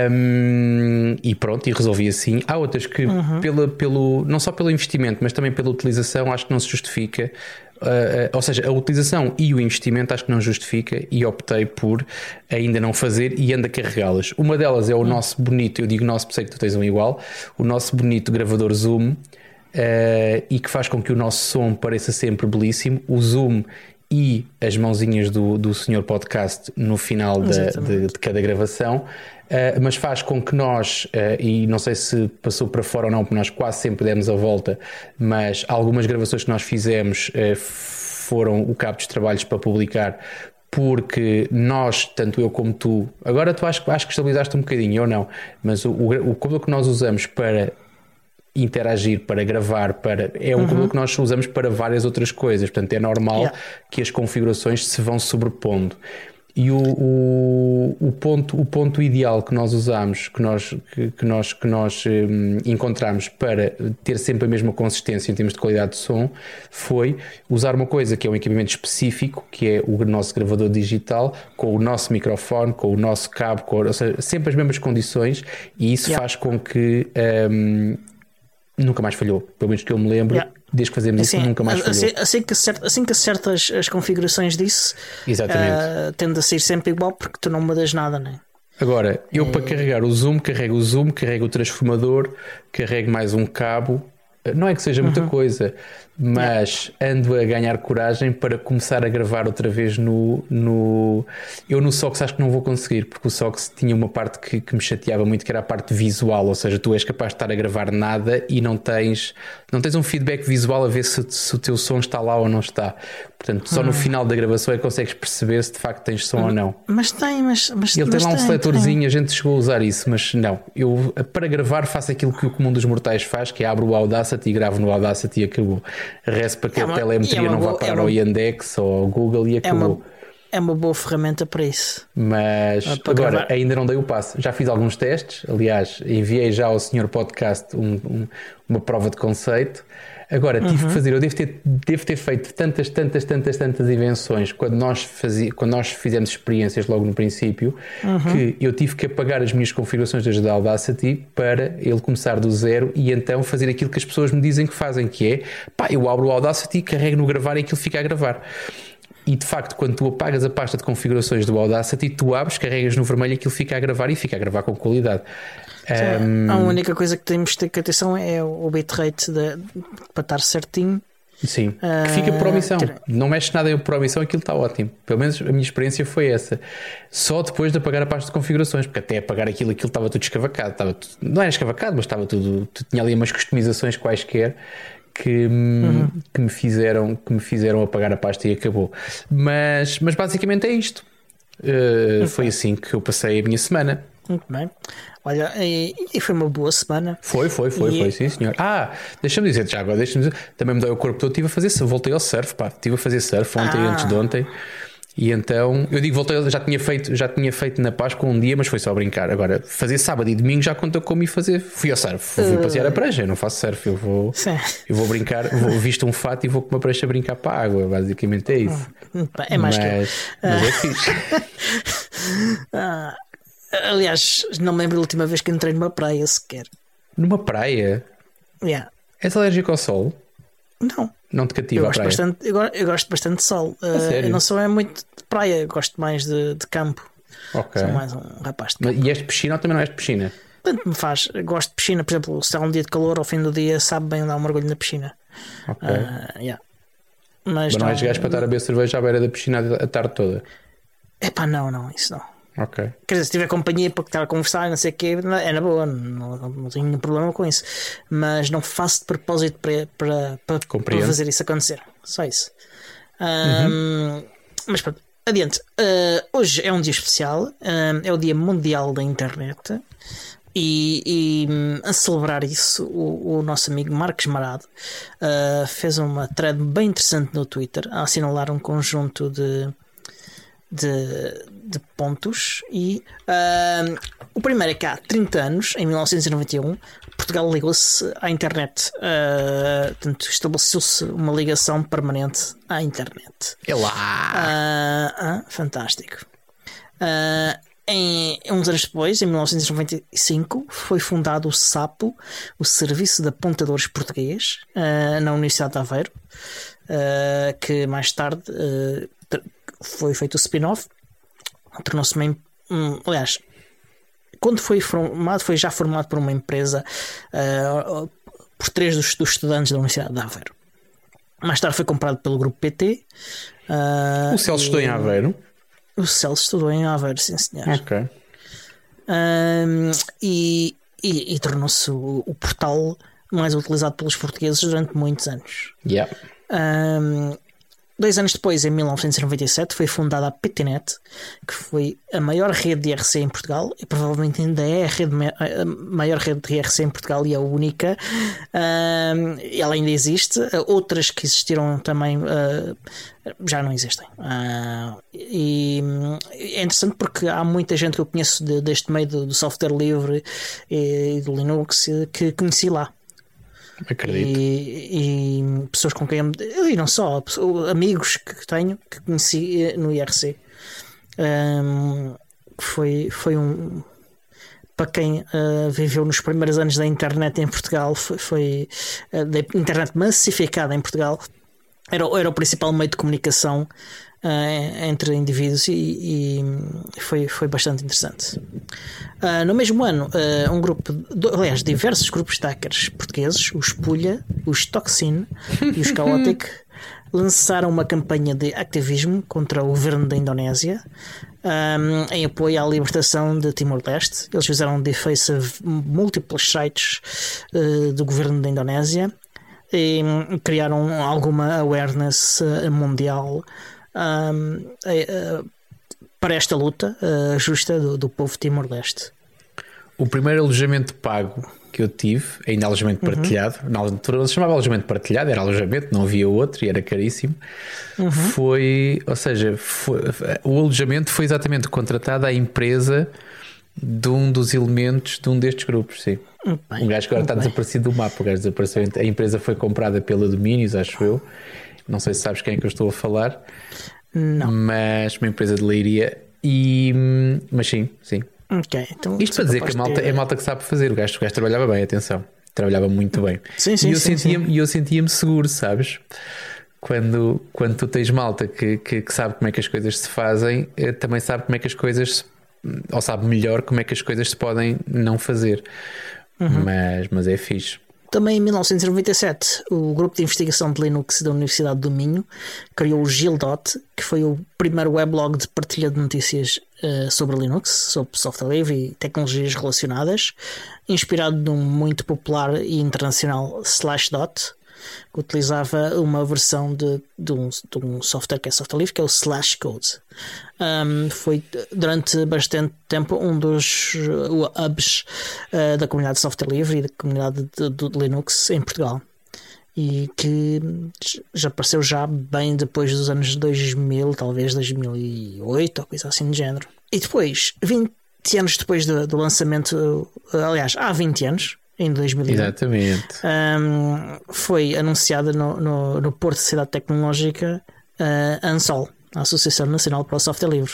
Um, e pronto, e resolvi assim. Há outras que, uhum. pela, pelo, não só pelo investimento, mas também pela utilização, acho que não se justifica. Uh, ou seja, a utilização e o investimento acho que não justifica e optei por ainda não fazer e ando a carregá-las. Uma delas é o uhum. nosso bonito, eu digo nosso, sei que tu tens um igual, o nosso bonito gravador Zoom. Uh, e que faz com que o nosso som pareça sempre belíssimo. O zoom e as mãozinhas do, do senhor podcast no final de, de, de, cada gravação Uh, mas faz com que nós, uh, e não sei se passou para fora ou não, porque nós quase sempre demos a volta, mas algumas gravações que nós fizemos uh, foram o cabo dos trabalhos para publicar, porque nós, tanto eu como tu, agora tu acho, acho que estabilizaste um bocadinho, ou não, mas o, o, o cabo que nós usamos para interagir, para gravar, para é um uhum. cabo que nós usamos para várias outras coisas, portanto é normal yeah. que as configurações se vão sobrepondo. E o, o, o, ponto, o ponto ideal que nós usamos, que nós, que, que nós, que nós um, encontramos para ter sempre a mesma consistência em termos de qualidade de som, foi usar uma coisa que é um equipamento específico, que é o nosso gravador digital, com o nosso microfone, com o nosso cabo, com, ou seja, sempre as mesmas condições, e isso yeah. faz com que um, nunca mais falhou, pelo menos que eu me lembro. Yeah desde que fazemos assim, isso nunca mais falhou. Assim, assim, que acerta, assim que acertas as configurações disso. Uh, tende a ser sempre igual porque tu não mudas nada, né? Agora, eu é... para carregar o zoom, carrego o zoom, carrego o transformador, carrego mais um cabo. Não é que seja muita uhum. coisa, mas ando a ganhar coragem para começar a gravar outra vez no. no... Eu no Sox acho que não vou conseguir, porque o Sox tinha uma parte que, que me chateava muito, que era a parte visual, ou seja, tu és capaz de estar a gravar nada e não tens, não tens um feedback visual a ver se, se o teu som está lá ou não está. Portanto, só hum. no final da gravação é que consegues perceber se de facto tens som hum. ou não. Mas tem, mas. mas Ele mas tem lá um seletorzinho, tem. a gente chegou a usar isso, mas não. Eu para gravar faço aquilo que o comum dos mortais faz, que é abro o Audacity e gravo no Audacity e acabou. Resto para que é uma, a telemetria é não vá parar é uma, ao Yandex ou ao Google e acabou. É uma, é uma boa ferramenta para isso. Mas para agora gravar. ainda não dei o passo. Já fiz alguns testes, aliás, enviei já ao senhor podcast um, um, uma prova de conceito. Agora, tive uhum. que fazer, eu devo ter, devo ter feito tantas, tantas, tantas, tantas invenções quando nós, fazia, quando nós fizemos experiências logo no princípio, uhum. que eu tive que apagar as minhas configurações da Audacity para ele começar do zero e então fazer aquilo que as pessoas me dizem que fazem, que é pá, eu abro o Audacity, carrego no gravar e aquilo fica a gravar. E de facto, quando tu apagas a pasta de configurações do Audacity, tu abres, carregas no vermelho e aquilo fica a gravar e fica a gravar com qualidade. Um... A única coisa que temos de ter atenção é o bitrate de, para estar certinho. Sim, que fica por omissão. Uh, não mexe nada por omissão, aquilo está ótimo. Pelo menos a minha experiência foi essa. Só depois de apagar a pasta de configurações, porque até apagar aquilo, aquilo estava tudo escavacado. Estava tudo, não era escavacado, mas estava tudo. Tinha ali umas customizações quaisquer que, uhum. que, me fizeram, que me fizeram apagar a pasta e acabou. Mas, mas basicamente é isto. Uh, foi assim que eu passei a minha semana. Muito bem. Olha, e, e, foi uma boa semana. Foi, foi, foi, e... foi, sim, senhor. Ah, deixa-me dizer, já agora, deixa-me dizer, também me deu o corpo todo, estive a fazer, voltei ao surf, pá, estive a fazer surf ontem ah. antes de ontem. E então, eu digo, voltei, já tinha feito, já tinha feito na Páscoa um dia, mas foi só brincar. Agora, fazer sábado e domingo já conta como ir fazer. Fui ao surf, fui uh... passear a prancha, eu não faço surf, eu vou, Sim. eu vou brincar, vou visto um fato e vou com uma prancha brincar para a água, basicamente é isso. É mais mas, que mas é fixe. *laughs* *laughs* Aliás, não me lembro da última vez que entrei numa praia sequer. Numa praia? Yeah. És alérgico ao sol? Não. Não te cativa eu a praia? Bastante, eu, eu, gosto bastante de sol. Uh, eu não sou é muito de praia, gosto mais de, de campo. Ok. Sou mais um rapaz de campo. Mas, e és de piscina ou também não és de piscina? Tanto me faz. Gosto de piscina, por exemplo, se há um dia de calor, ao fim do dia, sabe bem dar um mergulho na piscina. Ok. Uh, yeah. Mas, Mas não, não és gajo para estar a beber cerveja à beira da piscina a tarde toda? Epá, não, não, isso não. Ok. Quer dizer, se tiver companhia para estar a conversar, não sei o quê, é na boa, não, não, não, tenho nenhum problema com isso. Mas não faço de propósito para, para, para, para fazer isso acontecer. Só isso. Uhum. mas pronto, adiante. Uh, hoje é um dia especial, uh, é o Dia Mundial da Internet. E, e hum, a celebrar isso, o, o, nosso amigo Marcos Marado uh, fez uma thread bem interessante no Twitter a assinalar um conjunto de, de, de pontos e uh, o primeiro é que há 30 anos, em 1991, Portugal ligou-se à internet. Uh, portanto, estabeleceu-se uma ligação permanente à internet. É lá! Uh, fantástico. Em, uns anos depois, em 1995, foi fundado o SAPO, o Serviço de Apontadores Português, na Universidade de Aveiro, que mais tarde foi feito o spin-off, tornou-se uma. Um, aliás, quando foi formado, foi já formado por uma empresa por três dos, dos, estudantes da Universidade de Aveiro. Mais tarde foi comprado pelo grupo PT. o Celso e... estudou em Aveiro? O Celso estudou em Aveiro, sim senhor. Ok. Um, e, e, e tornou-se o, o, portal mais utilizado pelos portugueses durante muitos anos. Yeah. Um, Dois anos depois, em 1997, foi fundada a PTNet, que foi a maior rede de IRC em Portugal e provavelmente ainda é a, rede, a maior rede de IRC em Portugal e a única. Uh, ela ainda existe. Outras que existiram também uh, já não existem. Uh, e é interessante porque há muita gente que eu conheço de, deste meio do, do software livre e do Linux que conheci lá. Acredito. E, e, pessoas com quem. E não só, amigos que tenho que conheci eh, no IRC. Um, foi, foi um. Para quem uh, viveu nos primeiros anos da internet em Portugal, foi, foi uh, da internet massificada em Portugal, era, era o principal meio de comunicação uh, entre indivíduos e, e, foi, foi bastante interessante. Uh, no mesmo ano, uh, um grupo, aliás, diversos grupos de hackers portugueses, os Pulha, os Toxin e os *laughs* Chaotic, lançaram uma campanha de ativismo contra o governo da Indonésia. Um, em apoio à libertação de Timor-Leste. Eles fizeram defesa a múltiplos sites uh, do governo da Indonésia e um, criaram alguma awareness mundial um, uh, para esta luta justa do, do povo Timor-Leste. O primeiro alojamento pago que eu tive, ainda alojamento uhum. partilhado, na altura se chamava alojamento partilhado, era alojamento, não havia outro e era caríssimo. Uhum. Foi, ou seja, foi, o alojamento foi exatamente contratado à empresa de um dos elementos de um destes grupos, sim. Bem, um gajo que agora está bem. desaparecido do mapa, o gajo desapareceu. A empresa foi comprada pela Domínios, acho eu. Não sei se sabes quem é que eu estou a falar. Não. Mas uma empresa de leiria. E, mas sim, sim. Okay, então Isto para dizer que a malta, ter... é a malta que sabe fazer. O gajo, o gajo trabalhava bem, atenção. Trabalhava muito bem. Sim, sim, e eu sim, sentia-me sim. eu sentia-me seguro, sabes? Quando, quando tu tens malta que, que, que, sabe como é que as coisas se fazem, eh, também sabe como é que as coisas ou sabe melhor como é que as coisas se podem não fazer. Uhum. Mas, mas é fixe. Também em 1997, o grupo de investigação de Linux da Universidade do Minho criou o Gildot, que foi o primeiro weblog de partilha de notícias uh, sobre Linux, sobre software livre e tecnologias relacionadas, inspirado num muito popular e internacional Slashdot, que utilizava uma versão de, de, um, de um software que é software livre, que é o Slashcode. Um, foi durante bastante tempo um dos uh, hubs uh, da comunidade de software livre e da comunidade de, de, Linux em Portugal. E que já apareceu já bem depois dos anos 2000, talvez 2008 ou coisa assim de género. E depois, 20 anos depois do, do lançamento, uh, aliás, há 20 anos, em 2001. Exatamente. Um, foi anunciada no, no, no, Porto de Cidade Tecnológica uh, ANSOL, a Associação Nacional para o Software Livre.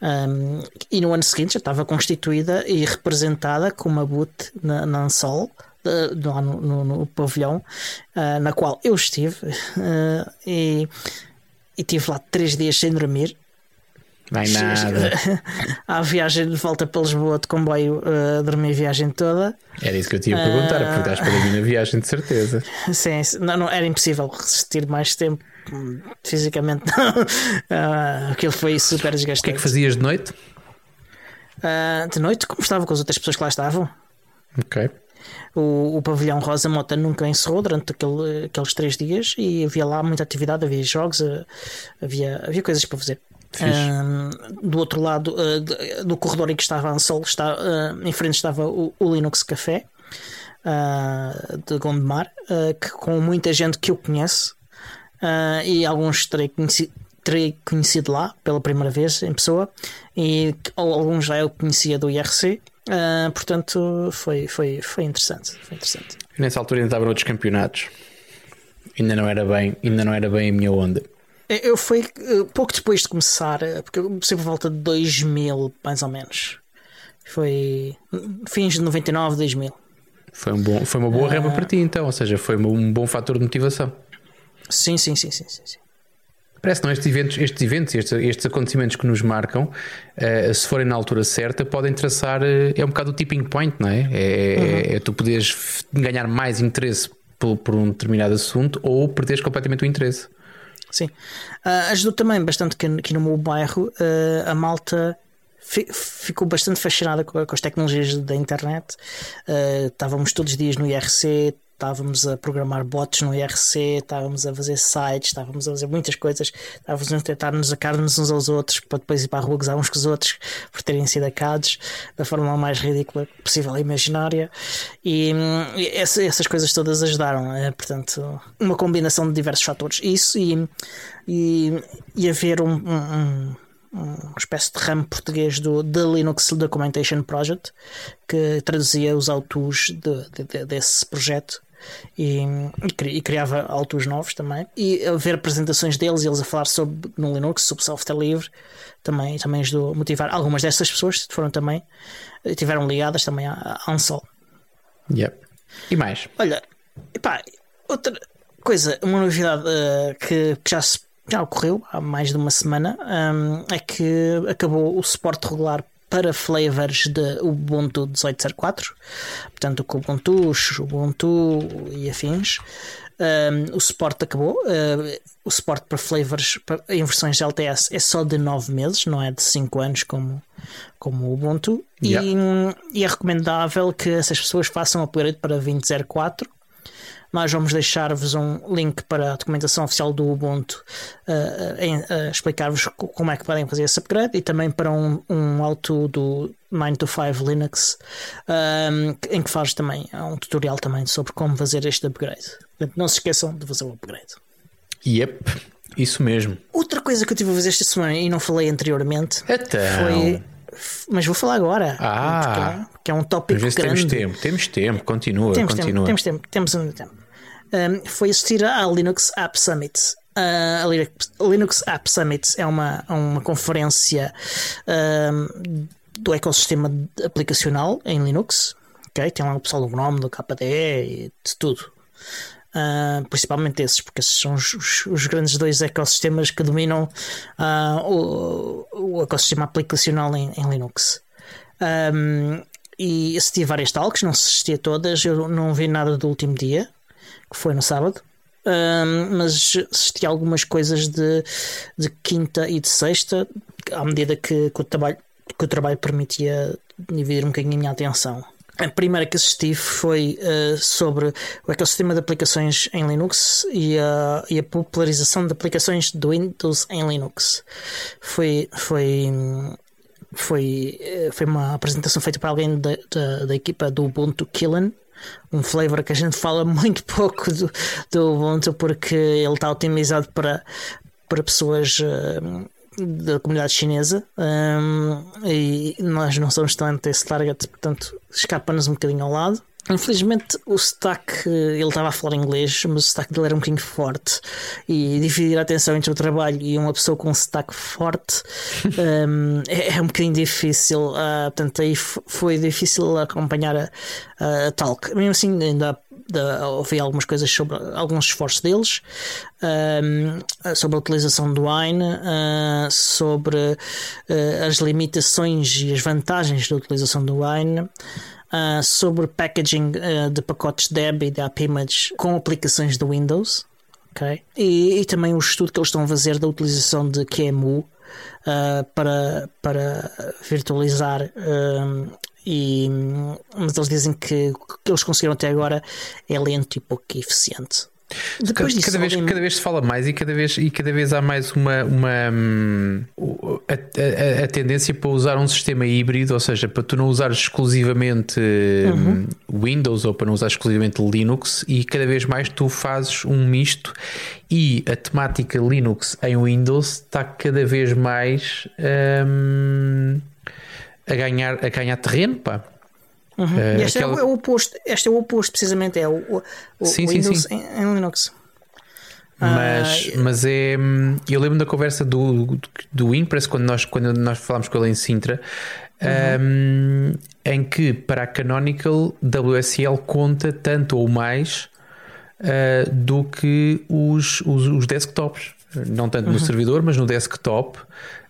Um, e no ano seguinte já estava constituída e representada com uma boot na, na ANSOL, uh, lá no, no, no pavilhão, uh, na qual eu estive uh, *laughs* e, e tive lá três dias sem dormir Vai nada. *laughs* a viagem de volta para Lisboa de comboio, uh, dormi a viagem toda. Era isso que eu tinha a perguntar, uh, porque estás para mim na viagem, de certeza. *laughs* Sim, não, não, era impossível resistir mais tempo fisicamente. *laughs* uh, aquilo foi super desgastante. O que é que fazias de noite? Uh, de noite, como estava com as outras pessoas que lá estavam. Ok. O, o pavilhão Rosa Mota nunca encerrou durante aquele, aqueles três dias e havia lá muita atividade, havia jogos, havia, havia coisas para fazer. Um, do outro lado uh, do corredor em que estava a Ansol, está, uh, em frente estava o, o Linux Café uh, de Gondomar, que, com muita gente que eu conheço e alguns terei conhecido, terei conhecido lá pela primeira vez em pessoa e alguns já eu conhecia do IRC. portanto, foi, foi, foi interessante. Foi interessante. Nessa altura ainda estava noutros campeonatos, ainda não era bem, ainda não era bem a minha onda. Eu fui uh, pouco depois de começar, uh, porque eu comecei por volta de 2000, mais ou menos. Foi fins de 99, 2000. Foi, um bom, foi uma boa reba para ti, então, ou seja, foi um bom fator de motivação. Sim, sim, sim, sim, sim. sim. Parece que não, estes eventos, estes, eventos estes, estes acontecimentos que nos marcam, uh, se forem na altura certa, podem traçar. Uh, é um bocado o tipping point, não é? É, uhum. é tu poderes ganhar mais interesse por, por, um determinado assunto ou perderes completamente o interesse. Sim. Uh, ajudou também bastante que aqui no meu bairro a malta ficou bastante fascinada com, as tecnologias da internet. estávamos todos os dias no IRC, estávamos a programar bots no IRC, estávamos a fazer sites, estávamos a fazer muitas coisas, estávamos a tentar nos sacar-nos uns aos outros para depois ir para a rua gozar uns com os outros por terem sido acados da forma mais ridícula possível e imaginária. E, e essa, essas coisas todas ajudaram, é, portanto, uma combinação de diversos fatores. Isso e, e, e haver um, um uma espécie de ramo português do The Linux Documentation Project que traduzia os autos de, de, desse projeto e, e, criava autos novos também. E ver apresentações deles e eles a falar sobre no Linux, sobre software livre também, também ajudou a motivar algumas dessas pessoas foram também estiveram ligadas também à, à Ansol yep. e mais? Olha, epá, outra coisa, uma novidade uh, que, que já se já ocorreu há mais de uma semana, um, é que acabou o suporte regular para flavors de Ubuntu 18.04, portanto o Ubuntu, Ubuntu e afins. Um, o suporte acabou. Uh, o suporte para flavors em versões de LTS é só de 9 meses, não é de 5 anos como, como o Ubuntu. Yeah. E, e, é recomendável que essas pessoas façam o upgrade para 20.04 nós vamos deixar-vos um link para a documentação oficial do Ubuntu uh, uh, explicar-vos como é que podem fazer esse upgrade e também para um, um auto do 9 to 5 Linux um, em que faz também um tutorial também sobre como fazer este upgrade. Portanto, não se esqueçam de fazer o upgrade. Yep. Isso mesmo. Outra coisa que eu tive a fazer esta semana e não falei anteriormente então... foi mas vou falar agora. Ah, que é, um tópico grande. Temos tempo, temos tempo, continua, temos continua. Tempo, temos tempo, temos um tempo um, foi assistir à Linux App Summit. Uh, a Linux App Summit é uma, uma conferência um, do ecossistema aplicacional em Linux. Okay? Tem lá o pessoal do GNOME, do KDE e de tudo. Uh, principalmente esses, porque esses são os, os, os, grandes dois ecossistemas que dominam uh, o, o, ecossistema aplicacional em, em Linux. Um, e assisti várias talks, não assisti a todas, eu não vi nada do último dia, que foi no sábado. Um, mas assisti algumas coisas de, de quinta e de sexta, à medida que, que, o, trabalho, que o trabalho permitia dividir um bocadinho a minha atenção. A primeira que assisti foi uh, sobre o ecossistema de aplicações em Linux e a, e a, popularização de aplicações do Windows em Linux. Foi, foi, foi, eh, foi uma apresentação feita por alguém da, da, da equipa do Ubuntu Killen, um flavor que a gente fala *laughs* muito pouco do, do Ubuntu porque ele está otimizado para, para pessoas uh, da comunidade chinesa um, e nós não somos tanto esse target, portanto escapa-nos um bocadinho ao lado. Infelizmente o sotaque, ele estava a falar inglês, mas o sotaque dele era um bocadinho forte e dividir a atenção entre o trabalho e uma pessoa com um sotaque forte *laughs* um, é, é, um bocadinho difícil. Uh, portanto, aí foi difícil acompanhar a, a, talk. Mesmo assim, ainda ouvi algumas coisas sobre alguns esforços deles, um, sobre a utilização do Wine, uh, sobre uh, as limitações e as vantagens da utilização do Wine uh, sobre packaging uh, de pacotes Deb e de AppImage com aplicações do Windows. Okay? E, e, também o estudo que eles estão a fazer da utilização de QEMU uh, para, para virtualizar e, mas eles dizem que o que eles conseguiram até agora é lento e pouco eficiente. Depois disso, cada, vez, alguém... cada vez se fala mais e cada vez, e cada vez há mais uma, uma hum, a, a, a, tendência para usar um sistema híbrido, ou seja, para tu não usar exclusivamente hum, uhum. Windows ou para não usar exclusivamente Linux, e cada vez mais tu fazes um misto e a temática Linux em Windows está cada vez mais um, a, ganhar, a ganhar terreno, pá. Uhum. Uh, este aquela... é, o, oposto, este é o oposto, precisamente, é o, o, sim, Windows sim, sim. Em, em, Linux. Mas, uh, mas é. Eu lembro da conversa do, do Impress quando nós, quando nós falámos com ele em Sintra, uhum. um, em que para a Canonical WSL conta tanto ou mais uh, do que os, os, os, desktops. Não tanto uhum. no servidor, mas no desktop.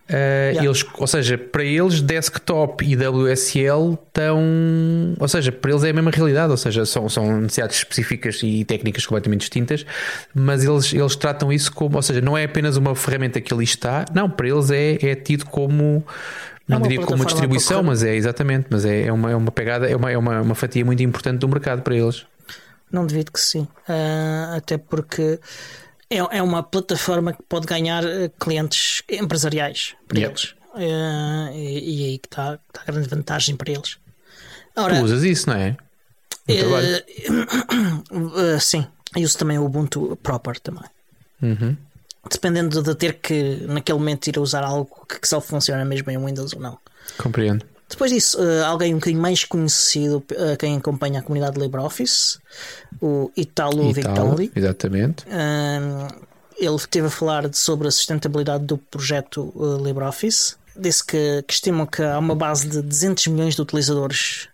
Uh, yeah. eles, ou seja, para eles desktop e WSL estão, ou seja, para eles é a mesma realidade, ou seja, são, são necessidades específicas e técnicas completamente distintas, mas eles, eles tratam isso como, ou seja, não é apenas uma ferramenta que ali está, não, para eles é, é tido como não é diria como uma distribuição, mas é exatamente, mas é, é, uma, é uma pegada, é uma, é uma, uma fatia muito importante do mercado para eles. Não devido que sim, uh, até porque é, é uma plataforma que pode ganhar eh, clientes empresariais para yep. eles. Uh, e, e, aí que está, está a grande vantagem para eles. Ora, tu usas isso, não é? Uh, *coughs* sim, eu uso também o Ubuntu Proper também. Uhum. Dependendo de ter que naquele momento ir a usar algo que só funciona mesmo em Windows ou não. Compreendo. Depois disso, uh, alguém um bocadinho mais conhecido, uh, quem acompanha a comunidade LibreOffice, o Italo, Italo Victoli. Exatamente. Uh, ele esteve a falar de, sobre a sustentabilidade do projeto LibreOffice. Disse que, que estimam que há uma base de 200 milhões de utilizadores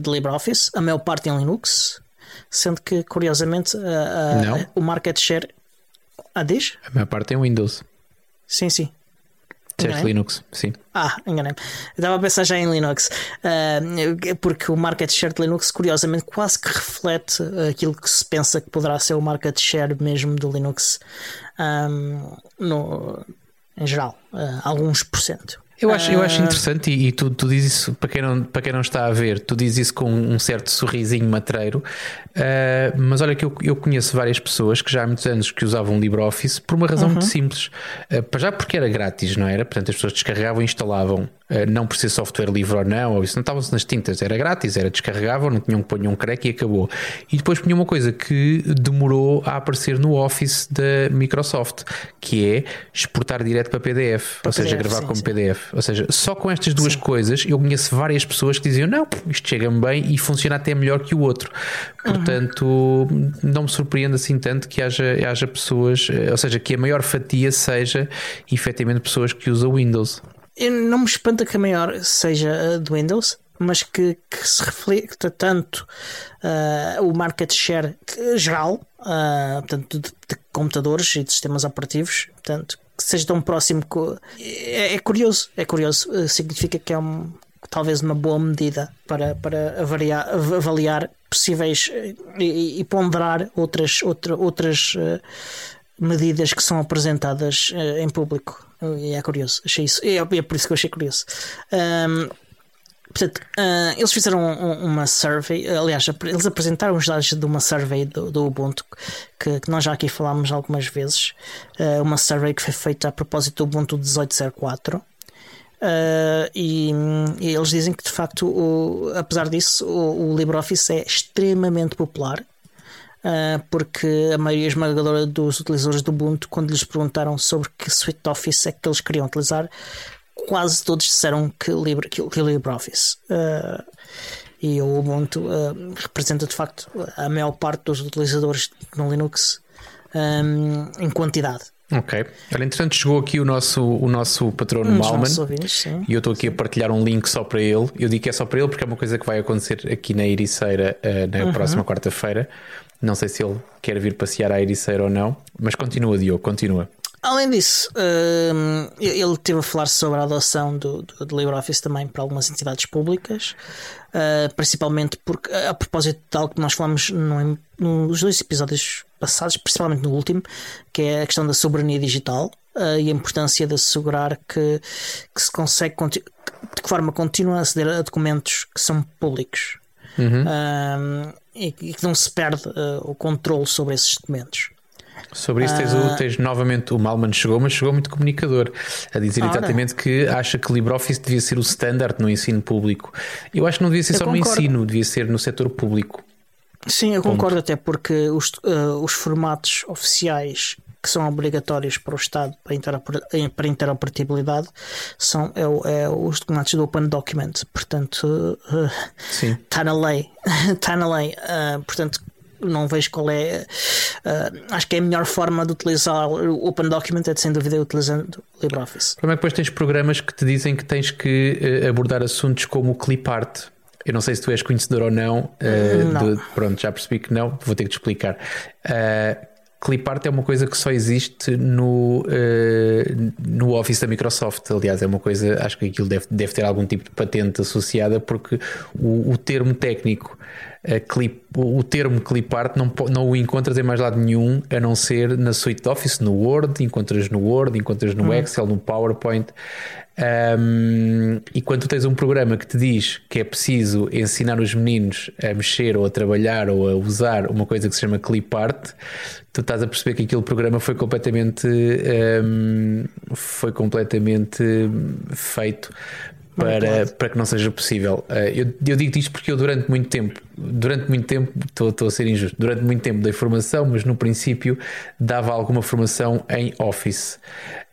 de LibreOffice, a maior parte em Linux, sendo que, curiosamente, o market share. Ah, diz? A maior parte em Windows. Sim, sim. Certo, Linux, sim. Ah, enganei-me. Estava a pensar já em Linux, uh, porque o market share de Linux, curiosamente, quase que reflete aquilo que se pensa que poderá ser o market share mesmo do Linux um, no, em geral, uh, alguns por cento. Eu acho, eu acho ah. interessante e, e, tu, tu dizes isso para quem, não, para quem não está a ver, tu dizes isso com um certo sorrisinho matreiro, uh, mas olha que eu, eu conheço várias pessoas que já há muitos anos que usavam LibreOffice por uma razão uhum. muito simples, uh, já porque era grátis, não era? Portanto, as pessoas descarregavam e instalavam não por ser software livre ou não, ou isso não estava-se nas tintas, era grátis, era descarregável, não tinham que pôr um crack e acabou. E depois punha uma coisa que demorou a aparecer no Office da Microsoft, que é exportar direto para PDF, para ou seja, gravar sim, como sim. PDF. Ou seja, só com estas duas sim. coisas eu conheço várias pessoas que diziam: não, isto chega-me bem e funciona até melhor que o outro. Portanto, uhum. não me surpreende assim tanto que haja, haja pessoas, eh, ou seja, que a maior fatia seja efetivamente pessoas que usam Windows não me espanta que a maior seja a do Windows, mas que, que se reflita tanto uh, o market share geral, uh, portanto, de, de, computadores e de sistemas operativos, portanto, que seja tão próximo. É, é curioso, é curioso. Uh, significa que é um, talvez uma boa medida para, para avaliar, avaliar possíveis e, e, ponderar outras, outra, outras medidas que são apresentadas em público. E é curioso, achei isso. É, é por isso que eu achei curioso. Um, portanto, uh, eles fizeram uma survey, aliás, eles apresentaram os dados de uma survey do, do Ubuntu que, que, nós já aqui falámos algumas vezes. Uh, uma survey que foi feita a propósito do Ubuntu 1804. Uh, e, e, eles dizem que de facto, o, apesar disso, o, o LibreOffice é extremamente popular porque a maioria esmagadora dos utilizadores do Ubuntu, quando lhes perguntaram sobre que suite de Office é que eles queriam utilizar, quase todos disseram que, Libre, que, que LibreOffice. Uh, e o Ubuntu uh, representa de facto a maior parte dos utilizadores no Linux um, em quantidade. Ok. Olha, entretanto, chegou aqui o nosso, o nosso patrono Malman ouvintes, e eu estou aqui a partilhar um link só para ele. Eu digo que é só para ele porque é uma coisa que vai acontecer aqui na Ericeira uh, na uhum. próxima quarta-feira. Não sei se ele quer vir passear à Ericeira ou não, mas continua, Diogo, continua. Além disso, uh, ele teve a falar sobre a adoção do, do, do LibreOffice também para algumas entidades públicas, uh, principalmente porque, a propósito de algo que nós falamos no, nos dois episódios passados, principalmente no último, que é a questão da soberania digital uh, e a importância de assegurar que, que se consegue de forma contínua aceder a documentos que são públicos. Uhum. e que não se perde o controle sobre esses documentos. Sobre isso tens, uh... tens, novamente o Malman chegou, mas chegou muito comunicador a dizer Ora. exatamente que acha que LibreOffice devia ser o standard no ensino público. Eu acho que não devia ser eu só concordo. no ensino, devia ser no setor público. Sim, eu Ponto. concordo até porque os, uh, os formatos oficiais que são obrigatórios para o Estado para, para interoperabilidade são é, é, os documentos do Open Document, portanto está *laughs* uh, na lei, está *laughs* na lei, uh, portanto não vejo qual é. Uh, acho que é a melhor forma de utilizar o Open Document é de, sem dúvida utilizando LibreOffice. Como é que depois tens programas que te dizem que tens que abordar assuntos como o clipart? Eu não sei se tu és conhecedor ou não. Uh, não. De, pronto, já percebi que não, vou ter que te explicar. Uh, Clipart é uma coisa que só existe no, uh, no Office da Microsoft. Aliás, é uma coisa, acho que aquilo deve, deve ter algum tipo de patente associada, porque o, o termo técnico, clip, o termo Clipart, não, não o encontras em mais lado nenhum, a não ser na suite Office, no Word, encontras no Word, encontras no hum. Excel, no PowerPoint. Um, e quando tu tens um programa que te diz que é preciso ensinar os meninos a mexer ou a trabalhar ou a usar uma coisa que se chama clipart, tu estás a perceber que aquele programa foi completamente um, foi completamente feito para, para que não seja possível. Uh, eu, eu digo isto porque eu durante muito tempo, durante muito tempo, estou, estou a ser injusto, durante muito tempo dei formação, mas no princípio dava alguma formação em Office.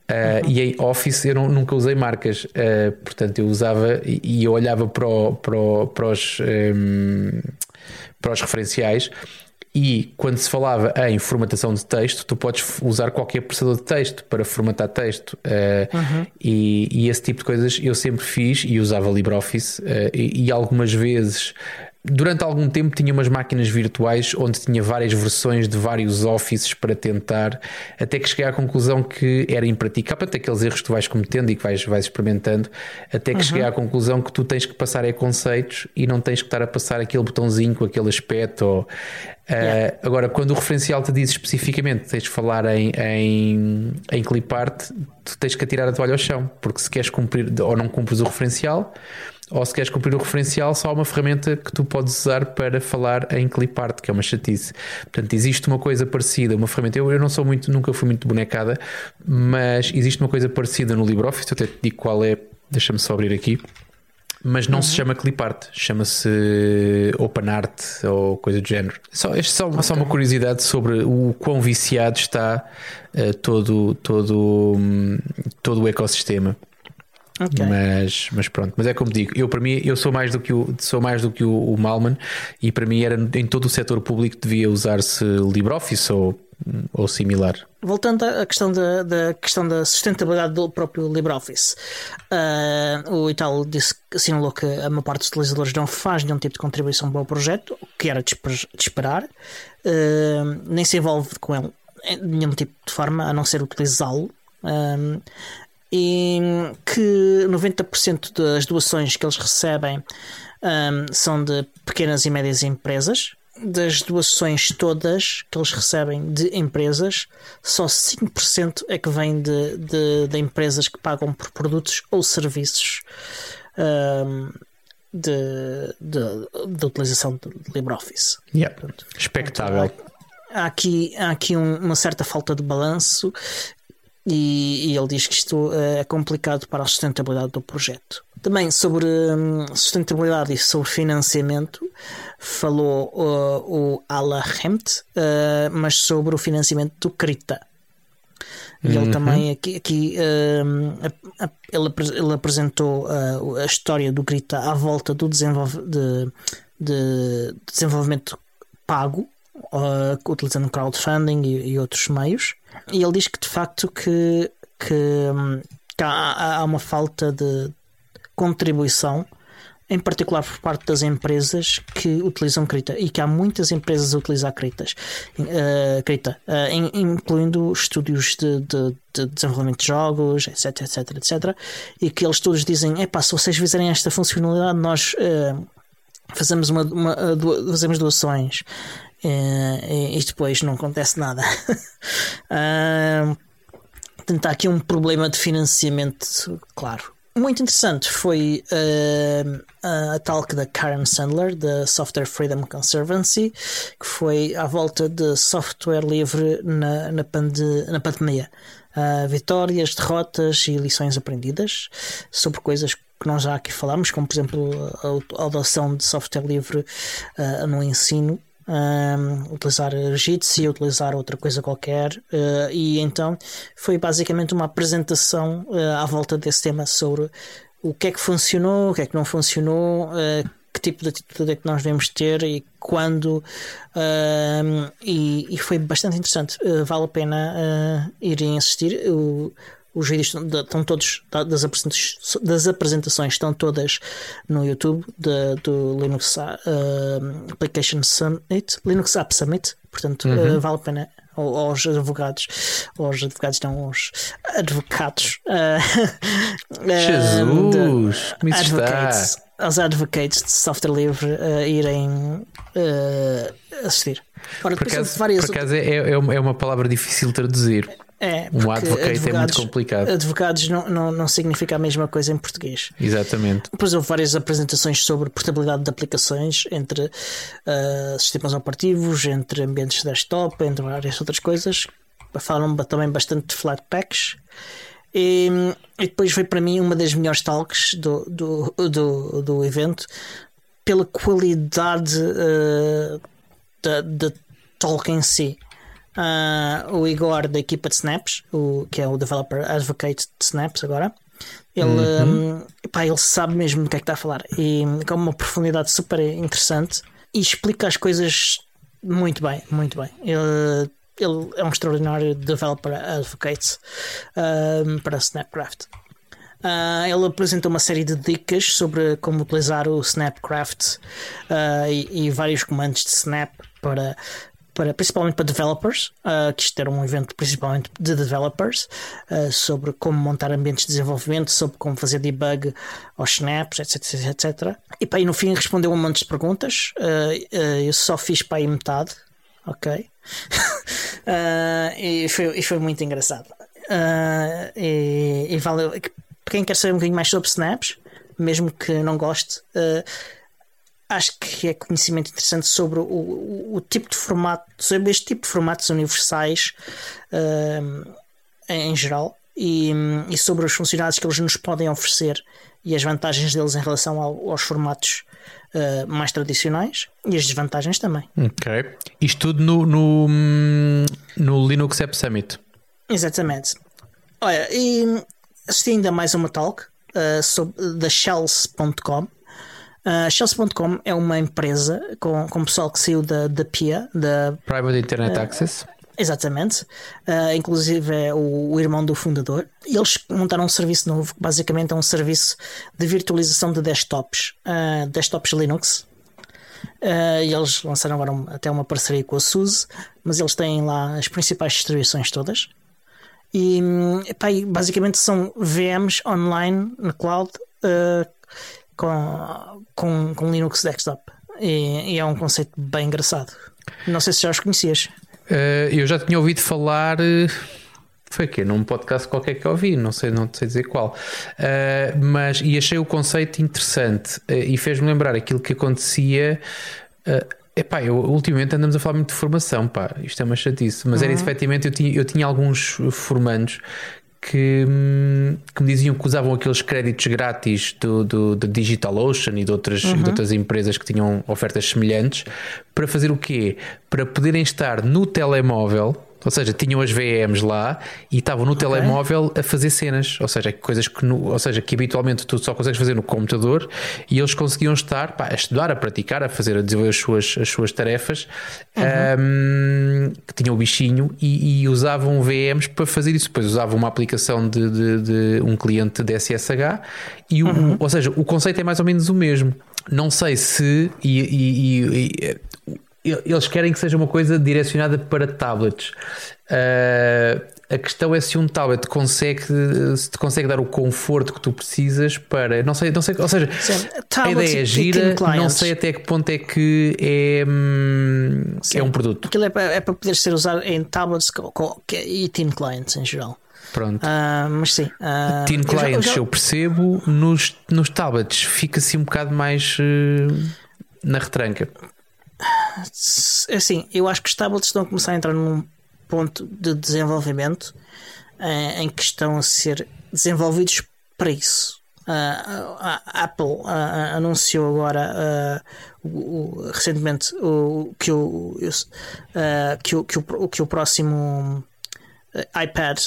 Uh, E em Office eu não, nunca usei marcas, uh, portanto eu usava e, e eu olhava para, o, para, o, para, os, um, ehm, para os referenciais e quando se falava em formatação de texto, tu podes usar qualquer processador de texto para formatar texto. Uh, uhum. e, e, esse tipo de coisas eu sempre fiz e usava LibreOffice. Uh, e, e, algumas vezes Durante algum tempo tinha umas máquinas virtuais onde tinha várias versões de vários offices para tentar, até que cheguei à conclusão que era impraticável, até aqueles erros que tu vais cometendo e que vais, vais experimentando, até que uhum. cheguei à conclusão que tu tens que passar a conceitos e não tens que estar a passar aquele botãozinho com aquele aspecto. Ou, Yeah. Uh, agora, quando o referencial te diz especificamente tens de falar em, em, em clipart, tu tens que atirar a toalha ao chão, porque se queres cumprir ou não cumpres o referencial, ou se queres cumprir o referencial, só há uma ferramenta que tu podes usar para falar em clipart, que é uma chatice. Portanto, existe uma coisa parecida, uma ferramenta. Eu, eu não sou muito, nunca fui muito bonecada, mas existe uma coisa parecida no LibreOffice. Eu até te digo qual é, deixa-me só abrir aqui. Mas não uhum. se chama clipart, chama-se OpenArt ou coisa do género. Só, é só, okay. só uma curiosidade sobre o quão viciado está uh, todo, todo, um, todo o ecossistema. Okay. Mas, mas pronto, mas é como digo, eu para mim eu sou mais do que o, sou mais do que o, o Malman e para mim era em todo o setor público devia usar-se LibreOffice ou, ou similar. Voltando à questão da, da questão da sustentabilidade do próprio LibreOffice, uh, o Italo disse assinalou que a maior parte dos utilizadores não faz nenhum tipo de contribuição para o projeto, o que era de esperar, uh, nem se envolve com ele de nenhum tipo de forma a não ser utilizá-lo. Uh, e que 90% das doações que eles recebem um, são de pequenas e médias empresas. Das doações todas que eles recebem de empresas, só 5% é que vem de, de, de, empresas que pagam por produtos ou serviços um, de, de, utilização de LibreOffice. Yeah. Expectável. há aqui, há aqui um, uma certa falta de balanço e, e, ele diz que isto eh, é complicado para a sustentabilidade do projeto. Também sobre hum, sustentabilidade e sobre financiamento, falou uh, o Ala Hempt, uh, mas sobre o financiamento do Krita. E ele uhum. também aqui, aqui uh, ele, ele, apresentou a história do Grita à volta do desenvolve, de, de desenvolvimento pago, uh, utilizando crowdfunding e, e, outros meios. E ele diz que de facto que, que, que há, há, uma falta de contribuição, em particular por parte das empresas que utilizam Krita e que há muitas empresas a utilizar Kritas, uh, Krita, uh, incluindo estúdios de, de, de, desenvolvimento de jogos, etc, etc, etc, e que eles todos dizem: é se vocês fizerem esta funcionalidade, nós fazemos, uma, uma, fazemos doações e, e depois não acontece nada. *laughs* portanto, há aqui um problema de financiamento, claro. Muito interessante foi uh, a talk da Karen Sandler, da Software Freedom Conservancy, que foi à volta de software livre na, na, pande na pandemia. Uh, vitórias, derrotas e lições aprendidas sobre coisas que nós já aqui falámos, como por exemplo a, a adoção de software livre uh, no ensino um, utilizar Jitsi, utilizar outra coisa qualquer, uh, e então foi basicamente uma apresentação uh, à volta desse tema sobre o que é que funcionou, o que é que não funcionou, uh, que tipo de atitude é que nós devemos ter e quando. E, e, foi bastante interessante. Vale a pena irem assistir. Os vídeos estão, estão todos das apresentações, das apresentações estão todas no YouTube de, do Linux uh, Application Summit, Linux App Summit, portanto uhum. uh, vale a pena aos advogados, aos advogados não, aos advocados uh, *laughs* Jesus, uh, advocates, aos advocates de software livre uh, irem assistir. Ora, por acaso, por acaso é, é, é uma palavra difícil de traduzir. É, um advocate é muito complicado. Advogados não, não, não significa a mesma coisa em português. Exatamente. Depois houve várias apresentações sobre portabilidade de aplicações entre uh, sistemas operativos, entre ambientes desktop, entre várias outras coisas. Falaram também bastante de Flatpaks. E, e depois foi para mim uma das melhores talks do, do, do, do evento pela qualidade uh, da, da talk em si. Uh, o Igor da equipa de Snaps, o, que é o developer advocate de Snaps agora. Ele, uhum. um, pá, ele sabe mesmo do que é que está a falar e com uma profundidade super interessante e explica as coisas muito bem, muito bem. Ele, ele é um extraordinário developer advocate um, para Snapcraft. Uh, ele apresenta uma série de dicas sobre como utilizar o Snapcraft uh, e, e, vários comandos de Snap para para, principalmente para developers, uh, que isto era um evento principalmente de developers, uh, sobre como montar ambientes de desenvolvimento, sobre como fazer debug aos snaps, etc, etc. E para aí no fim respondeu um monte de perguntas. Uh, eu só fiz para aí metade, ok? *laughs* e, foi, e foi muito engraçado. e, e valeu. Quem quer saber um bocadinho mais sobre snaps, mesmo que não goste, acho que é conhecimento interessante sobre o, o, o, tipo de formato, sobre este tipo de formatos universais uh, em geral e, e, sobre as funcionalidades que eles nos podem oferecer e as vantagens deles em relação ao, aos formatos uh, mais tradicionais e as desvantagens também. Ok. Isto tudo no, no, no Linux App Summit. Exatamente. Olha, e assisti ainda mais uma talk uh, sobre, da Shells.com Uh, Shells.com é uma empresa com, com pessoal que saiu da, da PIA, da Private Internet uh, Access. Exatamente, uh, inclusive é o, o, irmão do fundador. E eles montaram um serviço novo, que basicamente é um serviço de virtualização de desktops, uh, desktops Linux. Uh, e eles lançaram agora um, até uma parceria com a SUSE, mas eles têm lá as principais distribuições todas. E epá, basicamente são VMs online na cloud com, com, com Linux Desktop. E, e, é um conceito bem engraçado. Não sei se já os conhecias. Uh, eu já tinha ouvido falar. Uh, foi que num podcast qualquer que eu ouvi, não sei, não sei dizer qual. Uh, mas e achei o conceito interessante e fez-me lembrar aquilo que acontecia. Epá, eu, ultimamente andamos a falar muito de formação, pá, isto é uma chatice, mas uhum. era efetivamente, eu tinha, eu tinha alguns formandos que, que, me diziam que usavam aqueles créditos grátis do, do, do DigitalOcean e de, outras, uhum. de outras empresas que tinham ofertas semelhantes para fazer o quê? Para poderem estar no telemóvel ou seja, tinham as VMs lá e estavam no okay. telemóvel a fazer cenas, ou seja, coisas que, no, ou seja, que habitualmente tu só consegues fazer no computador e eles conseguiam estar pá, a estudar, a praticar, a fazer, a desenvolver as suas, as suas tarefas uhum. um, que tinham o bichinho e, e, usavam VMs para fazer isso. Depois usavam uma aplicação de, de, de um cliente de SSH e o, uhum. ou seja, o conceito é mais ou menos o mesmo. Não sei se e, e, e, eles querem que seja uma coisa direcionada para tablets. Uh, a questão é se um tablet consegue, se te consegue dar o conforto que tu precisas para. Não sei, não sei ou seja, Sim, a ideia é gira, não sei até que ponto é que é, hum, é um produto. Aquilo é para, é para poder ser usado em tablets e team clients em geral. Pronto. Uh, mas sim. Uh, team clients eu, já, eu, percebo, nos, nos tablets fica assim um bocado mais uh, na retranca. É assim, eu acho que os tablets estão a começar a entrar num ponto de desenvolvimento uh, em que estão a ser desenvolvidos para isso. Uh, a Apple uh, anunciou agora o, o, recentemente o, que, o, que, o, que, o, que o próximo iPad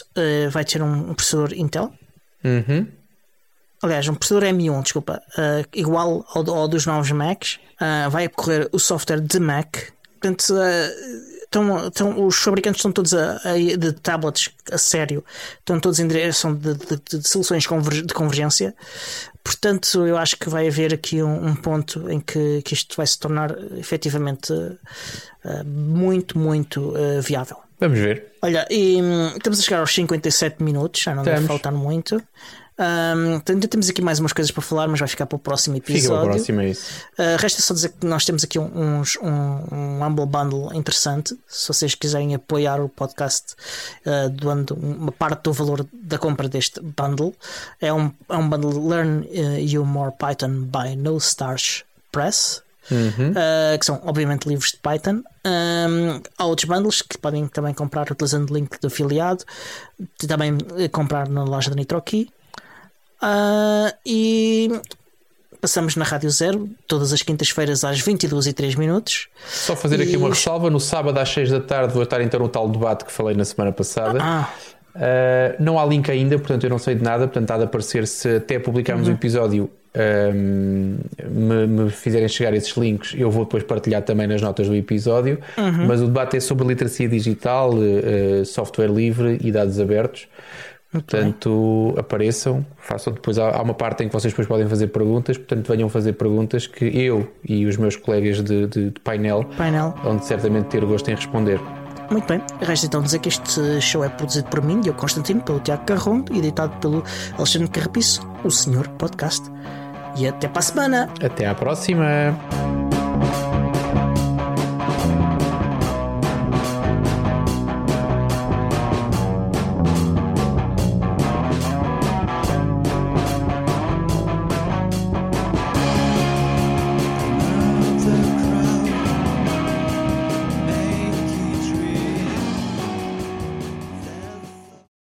vai ter um processador Intel. Uhum. Aliás, um processador M1, desculpa, uh, igual ao, ao, dos novos Macs, uh, vai correr o software de Mac. Portanto, estão, estão, os fabricantes estão todos a, a, de tablets a sério, estão todos em direção de, de, de soluções de convergência. Portanto, eu acho que vai haver aqui um, um ponto em que, que, isto vai se tornar efetivamente uh, muito, muito uh, viável. Vamos ver. Olha, e hum, estamos a chegar aos 57 minutos, já não estamos. deve faltar muito. Um, ainda temos aqui mais umas coisas para falar, mas vai ficar para o próximo episódio. Fica para o próximo, é isso. Uh, resta só dizer que nós temos aqui um, um, um Humble Bundle interessante. Se vocês quiserem apoiar o podcast, uh, doando uma parte do valor da compra deste bundle, é um, é um bundle Learn uh, You More Python by No Stars Press. Uhum. Uh, que são obviamente livros de Python. Um, há outros bundles que podem também comprar utilizando o link do afiliado, também comprar na loja da NitroKey. Uh, e passamos na Rádio Zero, todas as quintas-feiras às 22 e 3 minutos. Só fazer e... aqui uma ressalva: no sábado às 6 da tarde vou estar então no tal debate que falei na semana passada. Ah. Uh, não há link ainda, portanto eu não sei de nada. Portanto, há de aparecer se até publicarmos uhum. o episódio. Um, me, me, fizerem chegar esses links, eu vou depois partilhar também nas notas do episódio. Uhum. Mas o debate é sobre literacia digital, uh, software livre e dados abertos. Portanto, apareçam, façam depois. Há, uma parte em que vocês depois podem fazer perguntas, portanto, venham fazer perguntas que eu e os meus colegas de, de, de painel, painel vão de certamente ter gosto em responder. Muito bem, resta então dizer que este show é produzido por mim, Diogo Constantino, pelo Tiago Carron e editado pelo Alexandre Carrapiço, o Senhor Podcast. E até para a semana! Até à próxima!